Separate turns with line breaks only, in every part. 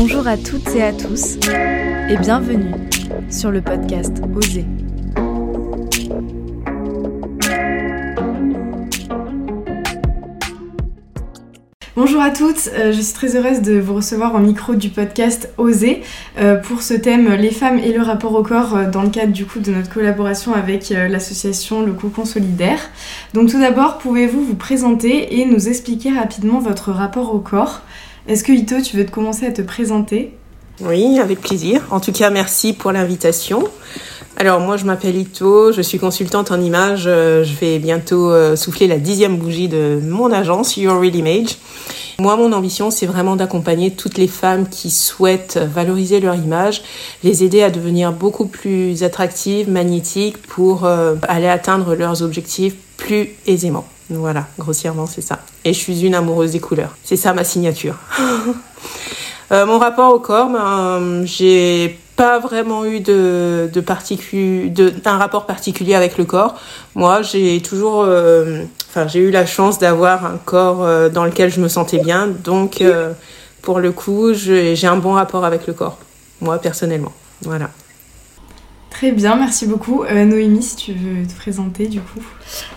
Bonjour à toutes et à tous et bienvenue sur le podcast Oser. Bonjour à toutes, euh, je suis très heureuse de vous recevoir au micro du podcast Oser euh, pour ce thème les femmes et le rapport au corps euh, dans le cadre du coup de notre collaboration avec l'association Le Cocon Solidaire. Donc tout d'abord, pouvez-vous vous présenter et nous expliquer rapidement votre rapport au corps? Est-ce que Ito, tu veux te commencer à te présenter?
Oui, avec plaisir. En tout cas, merci pour l'invitation. Alors moi je m'appelle Ito, je suis consultante en images. Je vais bientôt souffler la dixième bougie de mon agence Your Real Image. Moi, mon ambition, c'est vraiment d'accompagner toutes les femmes qui souhaitent valoriser leur image, les aider à devenir beaucoup plus attractives, magnétiques pour euh, aller atteindre leurs objectifs plus aisément. Voilà, grossièrement, c'est ça. Et je suis une amoureuse des couleurs. C'est ça ma signature. Euh, mon rapport au corps, ben, j'ai pas vraiment eu de, rapport particulier avec le corps. Moi, j'ai toujours, euh, j'ai eu la chance d'avoir un corps euh, dans lequel je me sentais bien. Donc, pour le coup, j'ai un bon rapport avec le corps. Moi, personnellement. Voilà.
Très bien, merci beaucoup. Euh, Noémie, si tu veux te présenter du coup.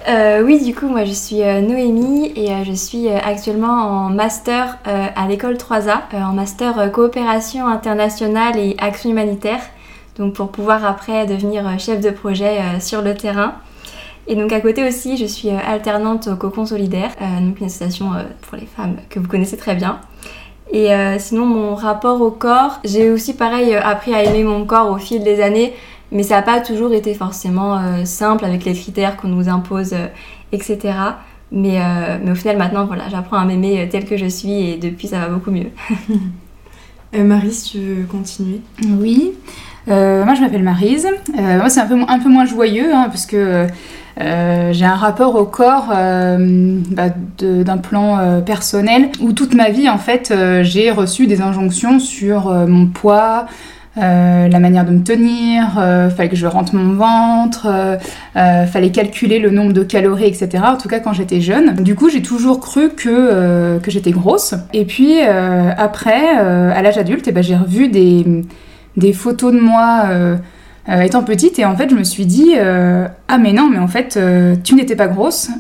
Euh, oui, du coup, moi je suis euh, Noémie et je suis actuellement en master à l'école 3A, en master coopération internationale et action humanitaire, donc pour pouvoir après devenir chef de projet sur le terrain. Et donc à côté aussi, je suis alternante au Cocon Solidaire, donc une association pour les femmes que vous connaissez très bien. Et sinon, mon rapport au corps, j'ai aussi pareil appris à aimer mon corps au fil des années. Mais ça n'a pas toujours été forcément euh, simple avec les critères qu'on nous impose, euh, etc. Mais, euh, mais, au final, maintenant, voilà, j'apprends à m'aimer tel que je suis et depuis, ça va beaucoup mieux.
Marie, si tu veux continuer?
Oui. moi, je m'appelle Marise. moi, c'est un peu, un peu moins joyeux hein, parce que j'ai un rapport au corps bah, d'un plan personnel où toute ma vie, en fait, j'ai reçu des injonctions sur mon poids, euh, la manière de me tenir, euh, fallait que je rentre mon ventre, euh, fallait calculer le nombre de calories, etc. En tout cas quand j'étais jeune. Du coup j'ai toujours cru que, que j'étais grosse. Et puis après, à l'âge adulte, eh ben, j'ai revu des, des, photos de moi euh, étant petite et en fait je me suis dit euh, ah mais non mais en fait euh, tu n'étais pas grosse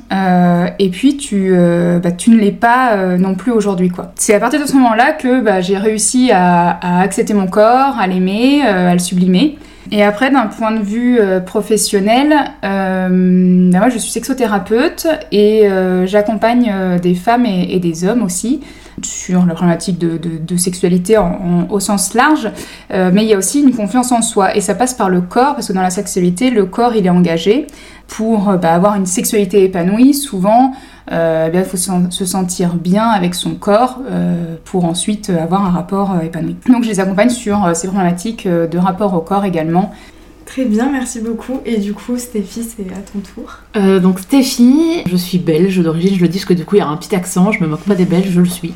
et puis tu, bah, tu ne l'es pas non plus aujourd'hui quoi. C'est à partir de ce moment-là que bah, j'ai réussi à, accepter mon corps, à l'aimer, à le sublimer. Et après, d'un point de vue professionnel, bah, moi je suis sexothérapeute et j'accompagne des femmes et, des hommes aussi sur la problématique de, sexualité au sens large, euh, mais il y a aussi une confiance en soi. Et ça passe par le corps, parce que dans la sexualité, le corps, il est engagé pour euh, bah, avoir une sexualité épanouie. Souvent, euh, eh il faut se sentir bien avec son corps pour ensuite avoir un rapport épanoui. Donc je les accompagne sur ces problématiques de rapport au corps également.
Très bien, merci beaucoup. Et du coup, Stéphie, c'est à ton tour.
Euh, donc Stéphie, je suis belge d'origine, je le dis parce que du coup il y a un petit accent, je me moque pas des belges, je le suis.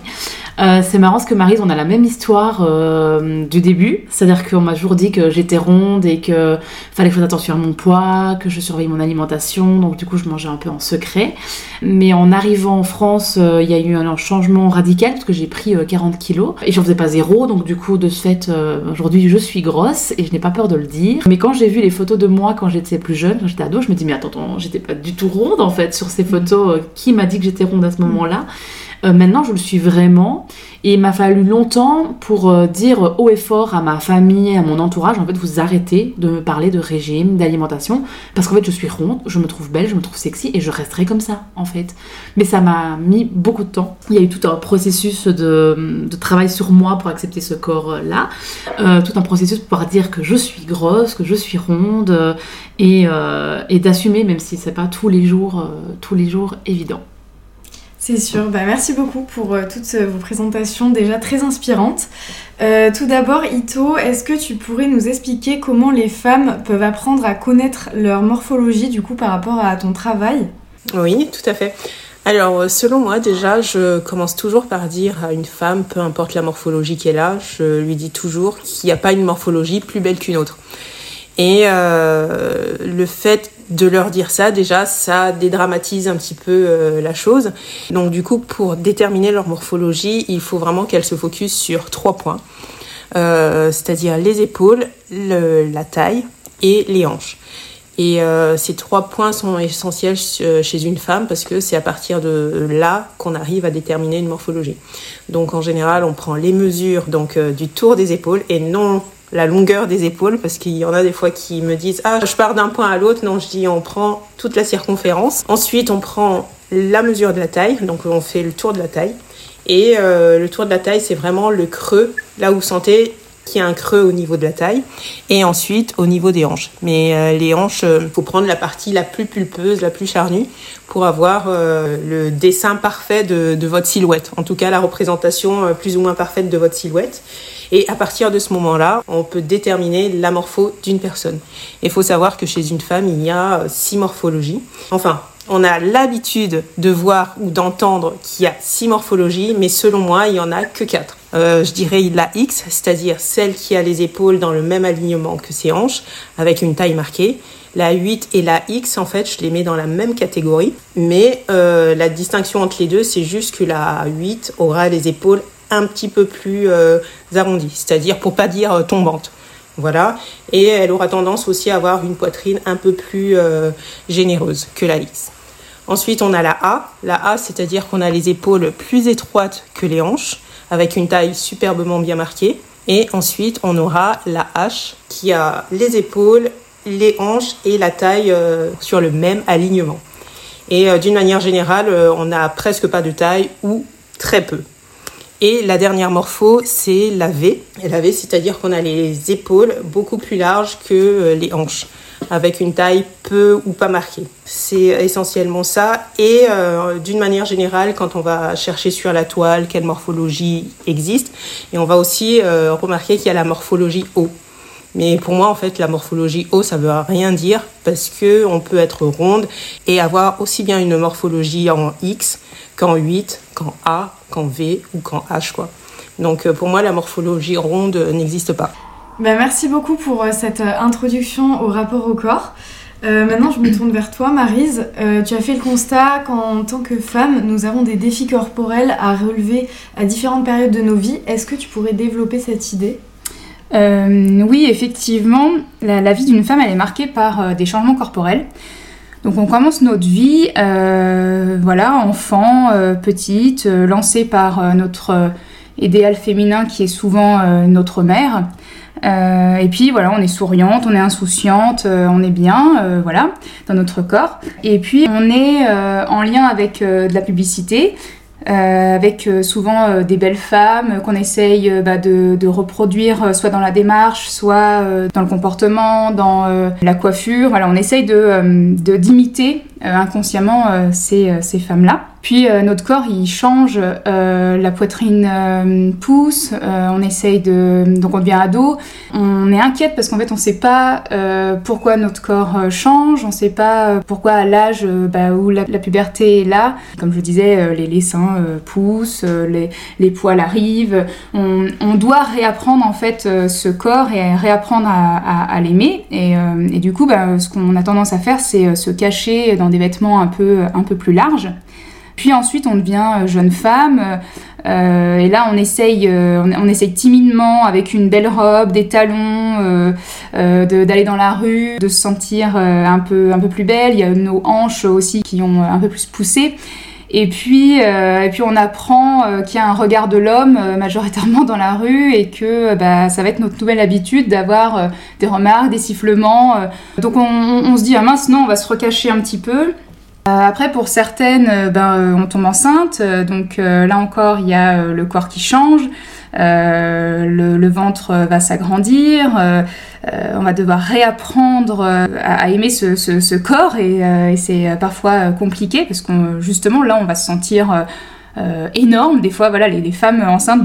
Euh, c'est marrant parce que Marise, on a la même histoire euh, du début, c'est-à-dire qu'on m'a toujours dit que j'étais ronde et que fallait faire attention à mon poids, que je surveille mon alimentation, donc du coup je mangeais un peu en secret. Mais en arrivant en France, il y a eu un changement radical parce que j'ai pris 40 kilos et j'en faisais pas zéro, donc du coup de ce fait, aujourd'hui je suis grosse et je n'ai pas peur de le dire. Mais quand j'ai vu les photos de moi quand j'étais plus jeune, quand j'étais ado, je me dis mais attends, j'étais pas du tout ronde en fait sur ces photos. Euh, qui m'a dit que j'étais ronde à ce moment-là? Euh, maintenant, je le suis vraiment. Et il m'a fallu longtemps pour euh, dire haut et fort à ma famille, à mon entourage, en fait, vous arrêtez de me parler de régime, d'alimentation, parce qu'en fait, je suis ronde, je me trouve belle, je me trouve sexy, et je resterai comme ça, en fait. Mais ça m'a mis beaucoup de temps. Il y a eu tout un processus de, travail sur moi pour accepter ce corps-là, euh, tout un processus pour pouvoir dire que je suis grosse, que je suis ronde, et, et d'assumer, même si c'est pas tous les jours, tous les jours évident.
C'est sûr. Bah, merci beaucoup pour euh, toutes vos présentations déjà très inspirantes. Euh, tout d'abord, Ito, est-ce que tu pourrais nous expliquer comment les femmes peuvent apprendre à connaître leur morphologie du coup par rapport à ton travail?
Oui, tout à fait. Alors, euh, selon moi, déjà, je commence toujours par dire à une femme, peu importe la morphologie qu'elle a, je lui dis toujours qu'il n'y a pas une morphologie plus belle qu'une autre. Et euh, le fait de leur dire ça, déjà, ça dédramatise un petit peu euh, la chose. Donc du coup, pour déterminer leur morphologie, il faut vraiment qu'elles se focus sur trois points. c'est-à-dire les épaules, la taille et les hanches. Et euh, ces trois points sont essentiels chez une femme parce que c'est à partir de là qu'on arrive à déterminer une morphologie. Donc en général, on prend les mesures donc euh, du tour des épaules et non la longueur des épaules parce qu'il y en a des fois qui me disent ah je pars d'un point à l'autre non je dis on prend toute la circonférence ensuite on prend la mesure de la taille donc on fait le tour de la taille et euh, le tour de la taille c'est vraiment le creux là où vous sentez qui a un creux au niveau de la taille, et ensuite au niveau des hanches. Mais euh, les hanches, il euh, faut prendre la partie la plus pulpeuse, la plus charnue, pour avoir le dessin parfait de, votre silhouette. En tout cas, la représentation plus ou moins parfaite de votre silhouette. Et à partir de ce moment-là, on peut déterminer la morpho d'une personne. Il faut savoir que chez une femme, il y a six morphologies. Enfin, on a l'habitude de voir ou d'entendre qu'il y a six morphologies, mais selon moi, il n'y en a que quatre. Euh, je dirais la X, c'est-à-dire celle qui a les épaules dans le même alignement que ses hanches, avec une taille marquée. La 8 et la X, en fait, je les mets dans la même catégorie, mais euh, la distinction entre les deux, c'est juste que la 8 aura les épaules un petit peu plus euh, arrondies, c'est-à-dire pour pas dire tombantes. Voilà. Et elle aura tendance aussi à avoir une poitrine un peu plus généreuse que la X. Ensuite, on a la A. La A, c'est-à-dire qu'on a les épaules plus étroites que les hanches, avec une taille superbement bien marquée. Et ensuite, on aura la H, qui a les épaules, les hanches et la taille euh, sur le même alignement. Et euh, d'une manière générale, euh, on n'a presque pas de taille ou très peu. Et la dernière morpho, c'est la V. Et la V, c'est-à-dire qu'on a les épaules beaucoup plus larges que les hanches avec une taille peu ou pas marquée. C'est essentiellement ça. Et euh, d'une manière générale, quand on va chercher sur la toile quelle morphologie existe, et on va aussi euh, remarquer qu'il y a la morphologie O. Mais pour moi, en fait, la morphologie O, ça veut rien dire parce que on peut être ronde et avoir aussi bien une morphologie en X qu'en 8, qu'en A, qu'en V ou qu'en H, quoi. Donc, euh, pour moi, la morphologie ronde n'existe pas.
Bah, merci beaucoup pour euh, cette euh, introduction au rapport au corps. Maintenant, je me tourne vers toi, Marise. tu as fait le constat qu'en tant que femme, nous avons des défis corporels à relever à différentes périodes de nos vies. Est-ce que tu pourrais développer cette idée?
Oui, effectivement, la, vie d'une femme, elle est marquée par des changements corporels. Donc on commence notre vie, voilà, enfant, petite, lancée par notre idéal féminin qui est souvent notre mère. Euh, et puis voilà, on est souriante, on est insouciante, euh, on est bien, euh, voilà, dans notre corps. Et puis on est en lien avec de la publicité, avec souvent des belles femmes qu'on essaye bah, de, de, reproduire soit dans la démarche, soit dans le comportement, dans la coiffure. Voilà, on essaye de d'imiter inconsciemment ces, ces femmes-là. Puis euh, notre corps, il change, euh, la poitrine euh, pousse, on essaye de... Donc on devient ado. On est inquiète parce qu'en fait on sait pas pourquoi notre corps change, on sait pas pourquoi à l'âge bah, où la, puberté est là, comme je disais, les, les, seins poussent, les, les, poils arrivent. On, on, doit réapprendre en fait ce corps et réapprendre à, à, l'aimer. Et, et, du coup, bah, ce qu'on a tendance à faire, c'est se cacher dans des vêtements un peu, un peu plus larges. Puis ensuite, on devient euh, jeune femme. Euh, et là, on essaye, euh, on, essaye timidement, avec une belle robe, des talons, d'aller dans la rue, de se sentir un, peu, un peu plus belle. Il y a nos hanches aussi qui ont un peu plus poussé. Et puis, et puis on apprend qu'il y a un regard de l'homme majoritairement dans la rue et que bah, ça va être notre nouvelle habitude d'avoir des remarques, des sifflements. donc on, on, se dit, ah mince, non, on va se recacher un petit peu. Euh, après, pour certaines, euh, ben, euh, on tombe enceinte. Donc là encore, il y a le corps qui change. le, ventre va s'agrandir, on va devoir réapprendre à, aimer ce, corps et, c'est parfois compliqué parce que justement là on va se sentir énorme. Des fois, voilà, les, femmes enceintes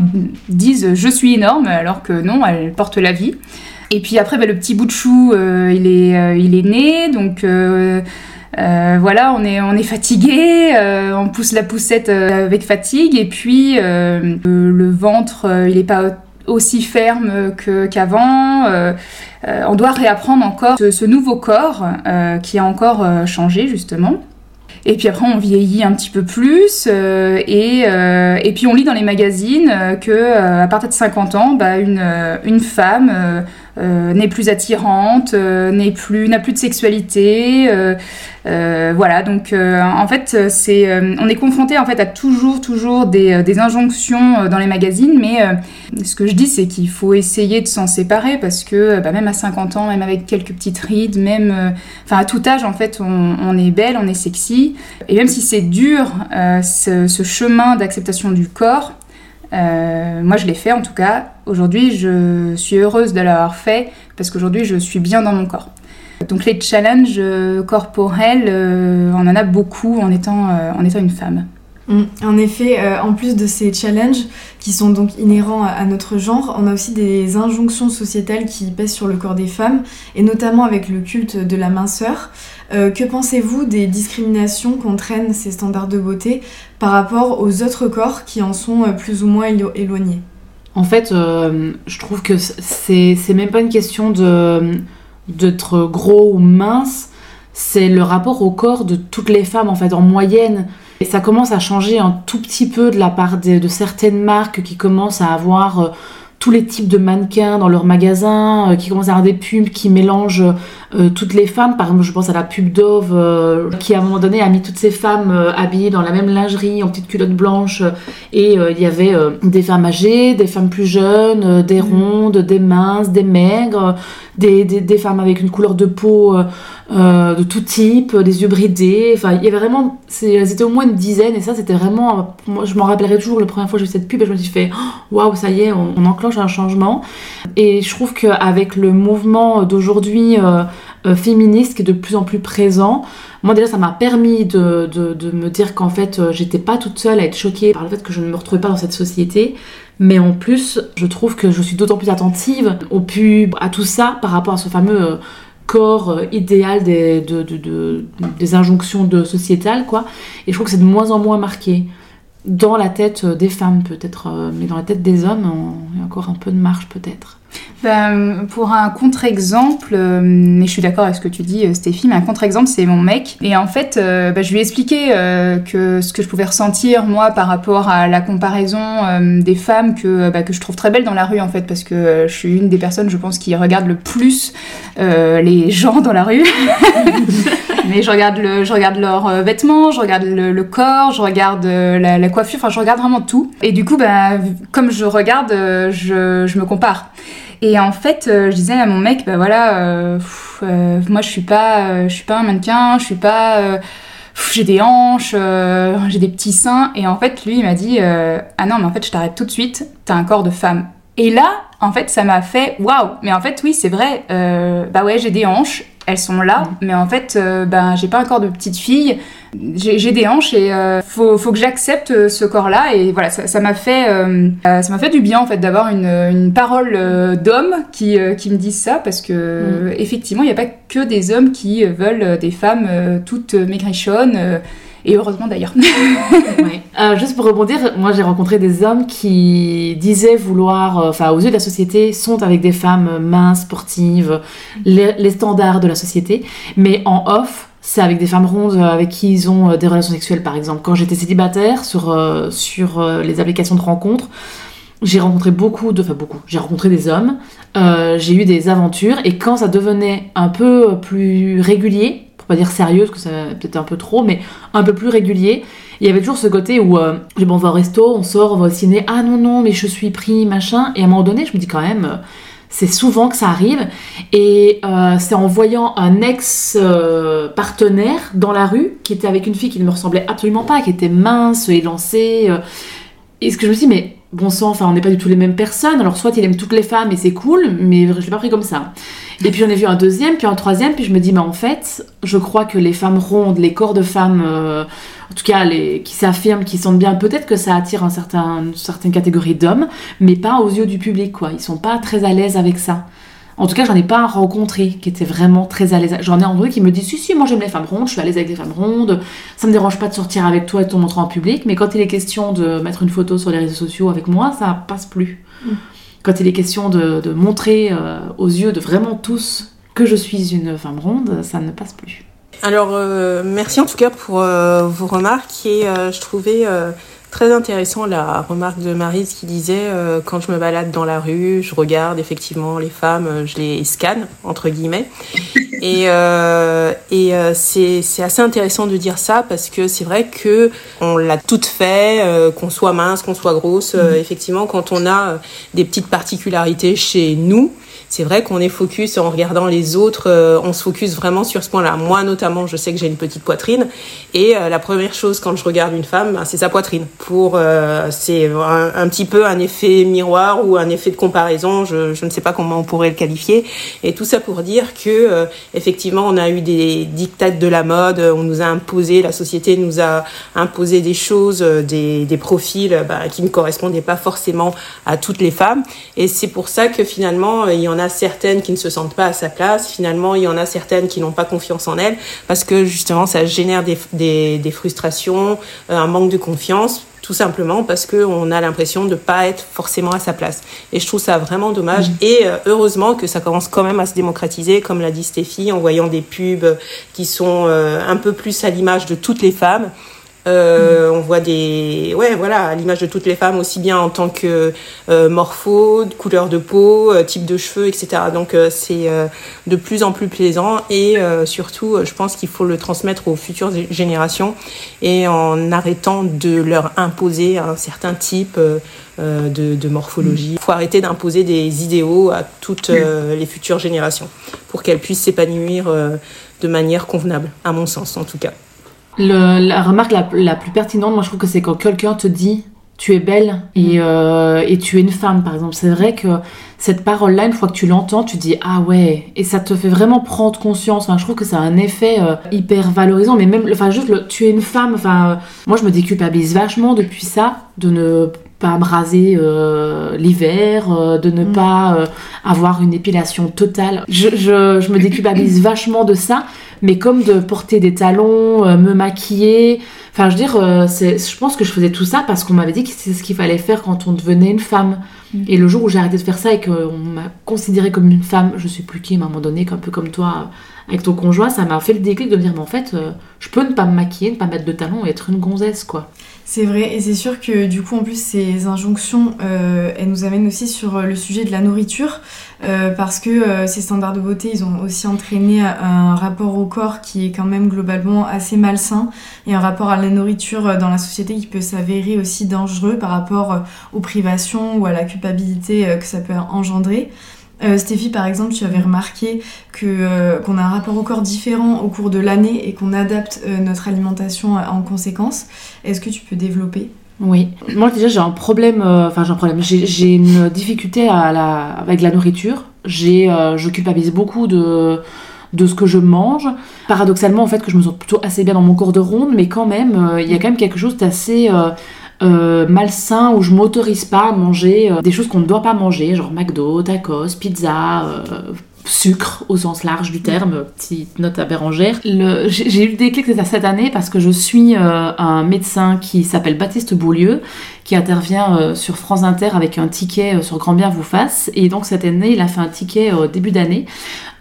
disent je suis énorme alors que non, elles portent la vie. Et puis après, ben, le petit bout de chou, il, est, il est né, donc voilà, on est, on est fatigué, euh, on pousse la poussette euh, avec fatigue, et puis le, ventre, il n'est pas aussi ferme qu'avant. on doit réapprendre encore ce, nouveau corps qui a encore changé, justement. Et puis après, on vieillit un petit peu plus. euh, et, euh, et puis, on lit dans les magazines euh, que euh, à partir de 50 ans, bah, une, euh, une femme euh, n'est plus attirante, euh, n'est plus, n'a plus de sexualité. euh, voilà, donc en fait, on est confronté en fait à toujours, toujours des, injonctions dans les magazines, mais ce que je dis, c'est qu'il faut essayer de s'en séparer parce que bah, même à 50 ans, même avec quelques petites rides, même, enfin à tout âge, en fait, on, est belle, on est sexy, et même si c'est dur, ce chemin d'acceptation du corps. Euh, moi, je l'ai fait en tout cas. Aujourd'hui, je suis heureuse de l'avoir fait parce qu'aujourd'hui, je suis bien dans mon corps. Donc les challenges euh, corporels, euh, on en a beaucoup en étant, en étant une femme.
Mm. En effet, euh, en plus de ces challenges qui sont donc inhérents à, notre genre, on a aussi des injonctions sociétales qui pèsent sur le corps des femmes, et notamment avec le culte de la minceur. Euh, que pensez-vous des discriminations qu'entraînent ces standards de beauté par rapport aux autres corps qui en sont euh, plus ou moins élo- éloignés?
En fait, je trouve que c'est même pas une question d'être gros ou mince, c'est le rapport au corps de toutes les femmes en fait en moyenne. Et ça commence à changer un tout petit peu de la part de, de certaines marques qui commencent à avoir euh, tous les types de mannequins dans leurs magasins, euh, qui commencent à avoir des pubs qui mélangent euh, toutes les femmes. Par exemple, je pense à la pub Dove qui à un moment donné a mis toutes ces femmes habillées dans la même lingerie, en petites culottes blanches. et il y avait des femmes âgées, des femmes plus jeunes, des rondes, des minces, des maigres, des, des, des femmes avec une couleur de peau euh, de tout type, des yeux bridés. Enfin, il y avait vraiment, elles étaient au moins une dizaine et ça, c'était vraiment. je m'en rappellerai toujours la première fois que j'ai vu cette pub je me suis fait Oh, waouh, ça y est, on, enclenche un changement. Et je trouve qu'avec le mouvement d'aujourd'hui euh, euh, féministe qui est de plus en plus présent, moi déjà ça m'a permis de, de, me dire qu'en fait j'étais pas toute seule à être choquée par le fait que je ne me retrouvais pas dans cette société. Mais en plus, je trouve que je suis d'autant plus attentive aux pubs, à tout ça par rapport à ce fameux corps euh, idéal des, de, de- de- des injonctions de sociétales, quoi. Et je trouve que c'est de moins en moins marqué dans la tête euh, des femmes, peut-être, euh, mais dans la tête des hommes, il y a encore un peu de marge, peut-être.
Ben, pour un contre-exemple, euh, mais je suis d'accord avec ce que tu dis, euh, Stéphie, mais un contre-exemple, c'est mon mec. Et en fait, euh, ben, je lui ai expliqué euh, que ce que je pouvais ressentir, moi, par rapport à la comparaison des femmes que, ben, que je trouve très belles dans la rue, en fait, parce que je suis une des personnes, je pense, qui regarde le plus les gens dans la rue. mais je regarde, je regarde leurs vêtements, je regarde le, corps, je regarde la, coiffure, enfin, je regarde vraiment tout. Et du coup, ben, comme je regarde, je me compare. Et en fait, euh, je disais à mon mec, bah voilà, euh, euh, moi je suis pas, je suis pas un mannequin, je suis pas, j'ai des hanches, j'ai des petits seins. Et en fait, lui, il m'a dit, ah non, mais en fait, je t'arrête tout de suite, t'as un corps de femme. Et là, en fait, ça m'a fait, waouh. Mais en fait, oui, c'est vrai. bah ouais, j'ai des hanches, elles sont là, mais en fait, euh, ben j'ai pas un corps de petite fille. J'ai des hanches et euh, faut, faut que j'accepte euh, ce corps-là et voilà ça m'a fait euh, ça m'a fait du bien en fait d'avoir une, une parole d'homme qui, qui me disent ça parce que euh, effectivement il n'y a pas que des hommes qui veulent des femmes toutes maigrichonnes et heureusement d'ailleurs.
Ouais. Euh, juste pour rebondir, moi j'ai rencontré des hommes qui disaient vouloir, euh, enfin aux yeux de la société, sont avec des femmes minces, sportives, les, les standards de la société, mais en off, c'est avec des femmes rondes euh, avec qui ils ont des relations sexuelles par exemple. Quand j'étais célibataire sur, euh, sur les applications de rencontres, j'ai rencontré beaucoup de, enfin beaucoup, j'ai rencontré des hommes, j'ai eu des aventures et quand ça devenait un peu plus régulier, pas dire sérieux parce que ça peut-être un peu trop, mais un peu plus régulier, il y avait toujours ce côté où euh, bon, on va au resto, on sort, on va au ciné, ah non non mais je suis pris machin, et à un moment donné je me dis quand même, euh, c'est souvent que ça arrive, et euh, c'est en voyant un ex euh, dans la rue qui était avec une fille qui ne me ressemblait absolument pas, qui était mince, élancée, et ce que je me suis mais bon sang, enfin on n'est pas du tout les mêmes personnes, alors soit il aime toutes les femmes et c'est cool, mais je l'ai pas pris comme ça. Et puis j'en ai vu un deuxième, puis un troisième, puis je me dis, mais en fait, je crois que les femmes rondes, les corps de femmes, euh, en tout cas les, qui s'affirment, qui sentent bien, peut-être que ça attire un certain, une certaine catégorie d'hommes, mais pas aux yeux du public, quoi. Ils sont pas très à l'aise avec ça. En tout cas, j'en ai pas rencontré qui était vraiment très à l'aise. J'en ai rencontré qui me disent si si, moi j'aime les femmes rondes, je suis à l'aise avec les femmes rondes, ça me dérange pas de sortir avec toi et de te montrer en public, mais quand il est question de mettre une photo sur les réseaux sociaux avec moi, ça passe plus. Quand il est question de, de montrer euh, aux yeux de vraiment tous que je suis une femme ronde, ça ne passe plus.
Alors, euh, merci en tout cas pour euh, vos remarques et euh, je trouvais très intéressant la remarque de Marise qui disait quand je me balade dans la rue, je regarde effectivement les femmes, je les scanne entre guillemets. Et, et c'est assez intéressant de dire ça parce que c'est vrai que on l'a toutes fait, qu'on soit mince, qu'on soit grosse. effectivement, quand on a des petites particularités chez nous, c'est vrai qu'on est focus en regardant les autres, euh, on se focus vraiment sur ce point-là. Moi notamment, je sais que j'ai une petite poitrine et euh, la première chose quand je regarde une femme, ben, c'est sa poitrine. Pour euh, c'est un, petit peu un effet miroir ou un effet de comparaison, je, ne sais pas comment on pourrait le qualifier. Et tout ça pour dire que effectivement, on a eu des dictates de la mode, on nous a imposé, la société nous a imposé des choses, des, profils ben, qui ne correspondaient pas forcément à toutes les femmes. Et c'est pour ça que finalement, il y en a certaines qui ne se sentent pas à sa place. Finalement, il y en a certaines qui n'ont pas confiance en elles parce que justement, ça génère des, des, frustrations, euh, un manque de confiance tout simplement parce qu'on a l'impression de ne pas être forcément à sa place. Et je trouve ça vraiment dommage. Mmh. Et euh, heureusement que ça commence quand même à se démocratiser, comme l'a dit Stéphie, en voyant des pubs qui sont euh, un peu plus à l'image de toutes les femmes. Euh, on voit des, ouais, voilà, l'image de toutes les femmes aussi bien en tant que euh, morpho, couleur de peau, euh, type de cheveux, etc. Donc c'est de plus en plus plaisant et surtout, je pense qu'il faut le transmettre aux futures générations et en arrêtant de leur imposer un certain type de, de, morphologie. Il faut arrêter d'imposer des idéaux à toutes les futures générations pour qu'elles puissent s'épanouir de manière convenable, à mon sens en tout cas
la remarque la, plus pertinente, moi je trouve que c'est quand quelqu'un te dit tu es belle et, mm. euh, et, tu es une femme, par exemple. C'est vrai que cette parole-là, une fois que tu l'entends, tu dis ah ouais, et ça te fait vraiment prendre conscience. Enfin, je trouve que ça a un effet euh, hyper valorisant, mais même, enfin, juste le, tu es une femme. Enfin, euh, moi je me déculpabilise vachement depuis ça de ne pas me raser l'hiver, de ne mm. pas avoir une épilation totale. Je, je, je me déculpabilise vachement de ça mais comme de porter des talons, euh, me maquiller. Enfin, je veux dire, euh, je pense que je faisais tout ça parce qu'on m'avait dit que c'est ce qu'il fallait faire quand on devenait une femme. Mm. Et le jour où j'ai arrêté de faire ça et qu'on m'a considérée comme une femme, je sais plus qui, à un moment donné, un peu comme toi, avec ton conjoint, ça m'a fait le déclic de me dire, mais en fait, euh, je peux ne pas me maquiller, ne pas mettre de talons et être une gonzesse, quoi.
C'est vrai, et c'est sûr que du coup, en plus, ces injonctions, euh, elles nous amènent aussi sur euh, le sujet de la nourriture, euh, parce que ces standards de beauté, ils ont aussi entraîné un rapport au corps qui est quand même globalement assez malsain, et un rapport à la nourriture dans la société qui peut s'avérer aussi dangereux par rapport aux privations ou à la culpabilité que ça peut engendrer. Euh, Stéphie, par exemple, tu avais remarqué que, euh, qu'on a un rapport au corps différent au cours de l'année et qu'on adapte euh, notre alimentation en conséquence. Est-ce que tu peux développer?
Oui, moi déjà j'ai un problème, enfin j'ai un problème, j'ai, une difficulté à la, avec la nourriture. J'ai, je culpabilise beaucoup de, de ce que je mange. Paradoxalement, en fait, que je me sens plutôt assez bien dans mon corps de ronde, mais quand même, il y a quand même quelque chose d'assez malsain où je m'autorise pas à manger euh, des choses qu'on ne doit pas manger, genre McDo, tacos, pizza, euh, sucre au sens large du terme, petite note à Bérangère. J'ai eu le déclic cette année parce que je suis un médecin qui s'appelle Baptiste Beaulieu, qui intervient sur France Inter avec un ticket sur Grand Bien vous fasse. Et donc cette année, il a fait un ticket au début d'année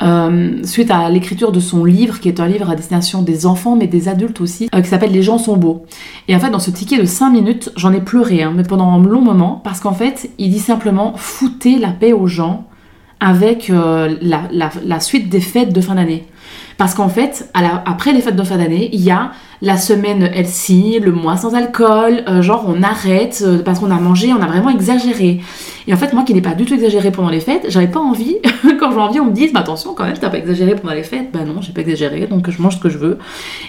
euh, suite à l'écriture de son livre, qui est un livre à destination des enfants, mais des adultes aussi, euh, qui s'appelle Les gens sont beaux. Et en fait, dans ce ticket de 5 minutes, j'en ai pleuré, hein, mais pendant un long moment, parce qu'en fait, il dit simplement foutez la paix aux gens avec euh, la, suite des fêtes de fin d'année. Parce qu'en fait, après les fêtes de fin d'année, il y a la semaine healthy, le mois sans alcool, euh, genre on arrête euh, parce qu'on a mangé, on a vraiment exagéré. Et en fait, moi qui n'ai pas du tout exagéré pendant les fêtes, j'avais pas envie, quand j'ai envie, on me dise, bah attention quand même, t'as pas exagéré pendant les fêtes. Bah non, j'ai pas exagéré, donc je mange ce que je veux.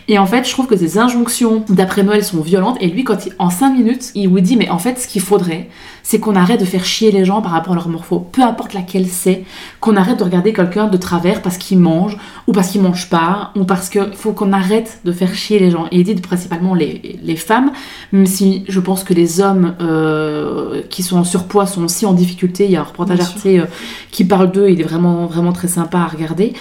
Et en fait, je trouve que ces injonctions d'après Noël sont violentes. Et lui, quand en 5 minutes, il vous dit, mais en fait, ce qu'il faudrait, c'est qu'on arrête de faire chier les gens par rapport à leur morpho, peu importe laquelle c'est, qu'on arrête de regarder quelqu'un de travers parce qu'il mange, ou parce qu'il mange pas, ou parce qu'il faut qu'on arrête de faire chier les gens et il dit principalement les, les, femmes, même si je pense que les hommes euh, qui sont en surpoids sont aussi en difficulté. Il y a un reportage Arte euh, qui parle d'eux, il est vraiment, vraiment très sympa à regarder.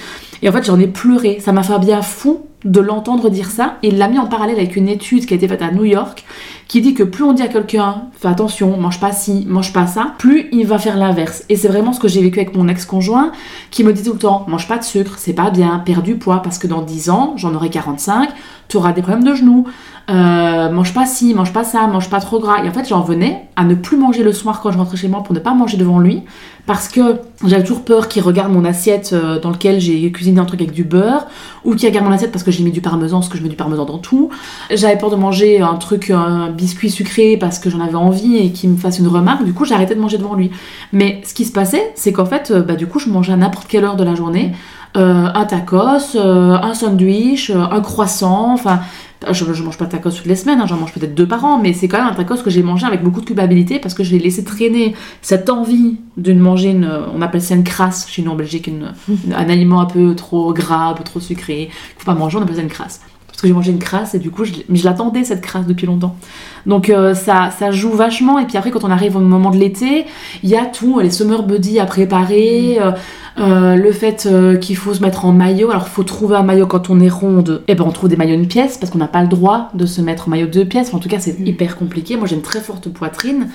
Et en fait, j'en ai pleuré. Ça m'a fait bien fou de l'entendre dire ça. Et il l'a mis en parallèle avec une étude qui a été faite à New York qui dit que plus on dit à quelqu'un fais attention, mange pas ci, mange pas ça, plus il va faire l'inverse. Et c'est vraiment ce que j'ai vécu avec mon ex-conjoint qui me dit tout le temps mange pas de sucre, c'est pas bien, perds du poids parce que dans 10 ans, j'en aurai 45, tu auras des problèmes de genoux, euh, mange pas ci, mange pas ça, mange pas trop gras. Et en fait, j'en venais à ne plus manger le soir quand je rentrais chez moi pour ne pas manger devant lui parce que j'avais toujours peur qu'il regarde mon assiette euh, dans lequel j'ai cuisiné un truc avec du beurre ou qu'il regarde mon assiette parce que j'ai mis du parmesan, parce que je mets du parmesan dans tout. J'avais peur de manger un truc, un biscuit sucré parce que j'en avais envie et qu'il me fasse une remarque. Du coup, arrêté de manger devant lui. Mais ce qui se passait, c'est qu'en fait, euh, bah, du coup, je mangeais à n'importe quelle heure de la journée. Un tacos, euh, un sandwich, euh, un croissant, enfin je, je mange pas de tacos toutes les semaines, hein, j'en mange peut-être deux par an, mais c'est quand même un tacos que j'ai mangé avec beaucoup de culpabilité parce que j'ai laissé traîner cette envie de manger une, on appelle ça une crasse chez nous en Belgique, une, un aliment un peu trop gras, un peu trop sucré, faut pas manger, on appelle ça une crasse. Parce que j'ai mangé une crasse et du coup, je, mais je l'attendais cette crasse depuis longtemps. Donc euh, ça, ça joue vachement. Et puis après, quand on arrive au moment de l'été, il y a tout, les summer buddies à préparer, euh, euh, le fait qu'il faut se mettre en maillot. Alors, il faut trouver un maillot quand on est ronde. Et ben, on trouve des maillots une pièce parce qu'on n'a pas le droit de se mettre en maillot deux pièces. Enfin, en tout cas, c'est hyper compliqué. Moi, j'ai une très forte poitrine.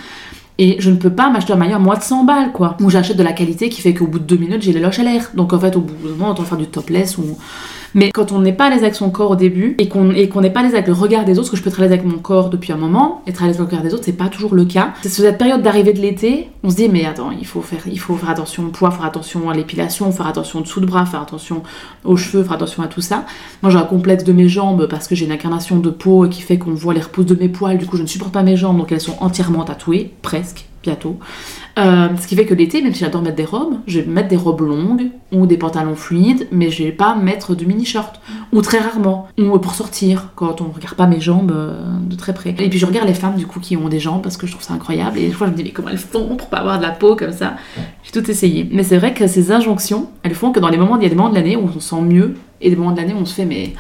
Et je ne peux pas m'acheter un maillot à moins de 100 balles, quoi. Ou j'achète de la qualité qui fait qu'au bout de deux minutes, j'ai les loches à l'air. Donc en fait, au bout d'un moment, on doit faire du topless ou... Mais quand on n'est pas à l'aise avec son corps au début et qu'on n'est pas à l'aise avec le regard des autres, que je peux être à l'aise avec mon corps depuis un moment, être à l'aise avec le regard des autres, c'est pas toujours le cas. C'est sur cette période d'arrivée de l'été, on se dit mais attends, il faut faire, il faut faire attention au poids, faire attention à l'épilation, faire attention au dessous de bras, faire attention aux cheveux, faire attention à tout ça. Moi j'ai un complexe de mes jambes parce que j'ai une incarnation de peau qui fait qu'on voit les repousses de mes poils, du coup je ne supporte pas mes jambes, donc elles sont entièrement tatouées, presque bientôt. Euh, ce qui fait que l'été, même si j'adore mettre des robes, je vais mettre des robes longues ou des pantalons fluides, mais je vais pas mettre de mini-short. Ou très rarement. Ou pour sortir, quand on regarde pas mes jambes euh, de très près. Et puis je regarde les femmes du coup qui ont des jambes parce que je trouve ça incroyable. Et des fois je me dis mais comment elles font pour pas avoir de la peau comme ça? J'ai tout essayé. Mais c'est vrai que ces injonctions, elles font que dans les moments, il y a des moments de l'année où on se sent mieux et des moments de l'année où on se fait mais,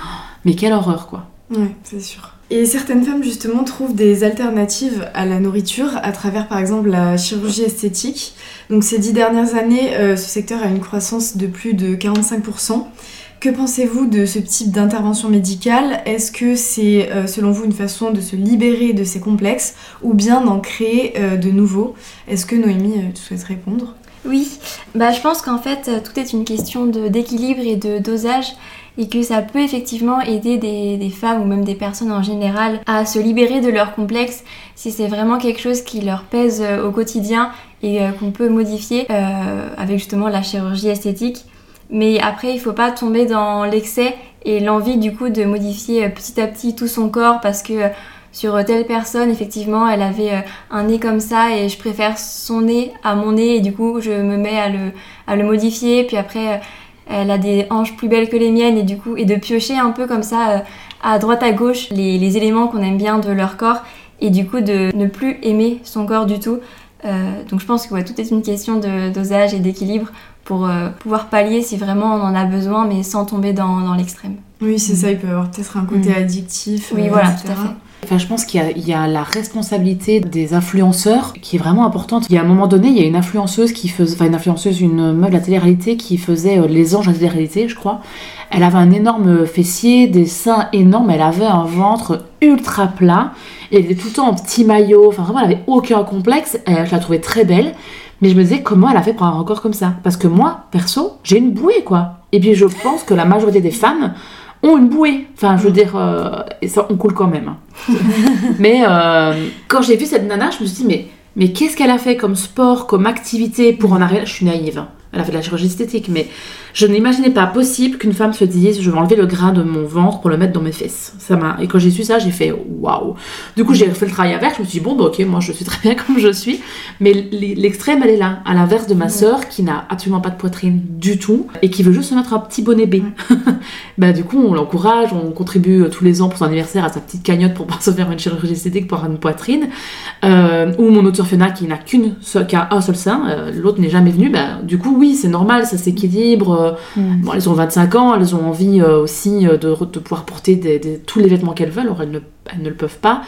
mais quelle horreur quoi.
Ouais, c'est sûr. Et certaines femmes justement trouvent des alternatives à la nourriture à travers par exemple la chirurgie esthétique. Donc ces dix dernières années, euh, ce secteur a une croissance de plus de 45%. Que pensez-vous de ce type d'intervention médicale? Est-ce que c'est euh, selon vous une façon de se libérer de ces complexes ou bien d'en créer euh, de nouveaux? Est-ce que Noémie, tu souhaites répondre?
Oui, bah, je pense qu'en fait, euh, tout est une question d'équilibre et de dosage et que ça peut effectivement aider des, femmes ou même des personnes en général à se libérer de leurs complexes si c'est vraiment quelque chose qui leur pèse euh, au quotidien et euh, qu'on peut modifier avec justement la chirurgie esthétique. Mais après, il faut pas tomber dans l'excès et l'envie du coup de modifier petit à petit tout son corps parce que sur telle personne, effectivement, elle avait euh, un nez comme ça et je préfère son nez à mon nez et du coup je me mets à le, à le modifier. Puis après, euh, elle a des hanches plus belles que les miennes et du coup, et de piocher un peu comme ça euh, à droite à gauche les, les éléments qu'on aime bien de leur corps et du coup de ne plus aimer son corps du tout. Euh, donc je pense que ouais, tout est une question de dosage et d'équilibre pour euh, pouvoir pallier si vraiment on en a besoin mais sans tomber dans l'extrême.
Oui, c'est ça, il peut y avoir peut-être un côté
Mm.
addictif.
Oui,
euh,
voilà,
etc.
tout à fait.
Enfin, je pense qu'il y, a- il y a la responsabilité des influenceurs qui est vraiment importante. Il y a un moment donné, il y a une influenceuse qui faisait, enfin une influenceuse, une meuf de la télé-réalité qui faisait euh, les anges à la télé-réalité, je crois. Elle avait un énorme fessier, des seins énormes, elle avait un ventre ultra plat, et elle était tout le temps en petit maillot, enfin vraiment elle avait aucun complexe, je la trouvais très belle. Mais je me disais comment elle a fait pour avoir un corps comme ça? Parce que moi, perso, j'ai une bouée quoi. Et puis je pense que la majorité des femmes ont une bouée. Enfin, je veux dire, euh, et ça, on coule quand même. hein. mais euh, quand j'ai vu cette nana, je me suis dit, mais, mais qu'est-ce qu'elle a fait comme sport, comme activité pour en arriver là? Je suis naïve. Elle a fait de la chirurgie esthétique, mais je n'imaginais pas possible qu'une femme se dise, je vais enlever le gras de mon ventre pour le mettre dans mes fesses. Ça m'a. Et quand j'ai su ça, j'ai fait waouh. Du coup, j'ai fait le travail avec. Je me suis dit, bon, bah, ok, moi, je suis très bien comme je suis. Mais l'extrême, elle est là, à l'inverse de ma sœur qui n'a absolument pas de poitrine du tout et qui veut juste se mettre un petit bonnet B. bah, du coup, on l'encourage, on contribue euh, tous les ans pour son anniversaire à sa petite cagnotte pour pouvoir se faire une chirurgie esthétique pour avoir une poitrine. Euh, ou mon autre Fiona qui n'a qu'une qui a un seul sein, euh, l'autre n'est jamais venu. Bah, du coup, oui, c'est normal, ça s'équilibre. euh,
Mm.
bon, elles ont 25 ans, elles ont envie euh, aussi euh, de, de pouvoir porter des- des- tous les vêtements qu'elles veulent, or elles ne, elles ne le peuvent pas.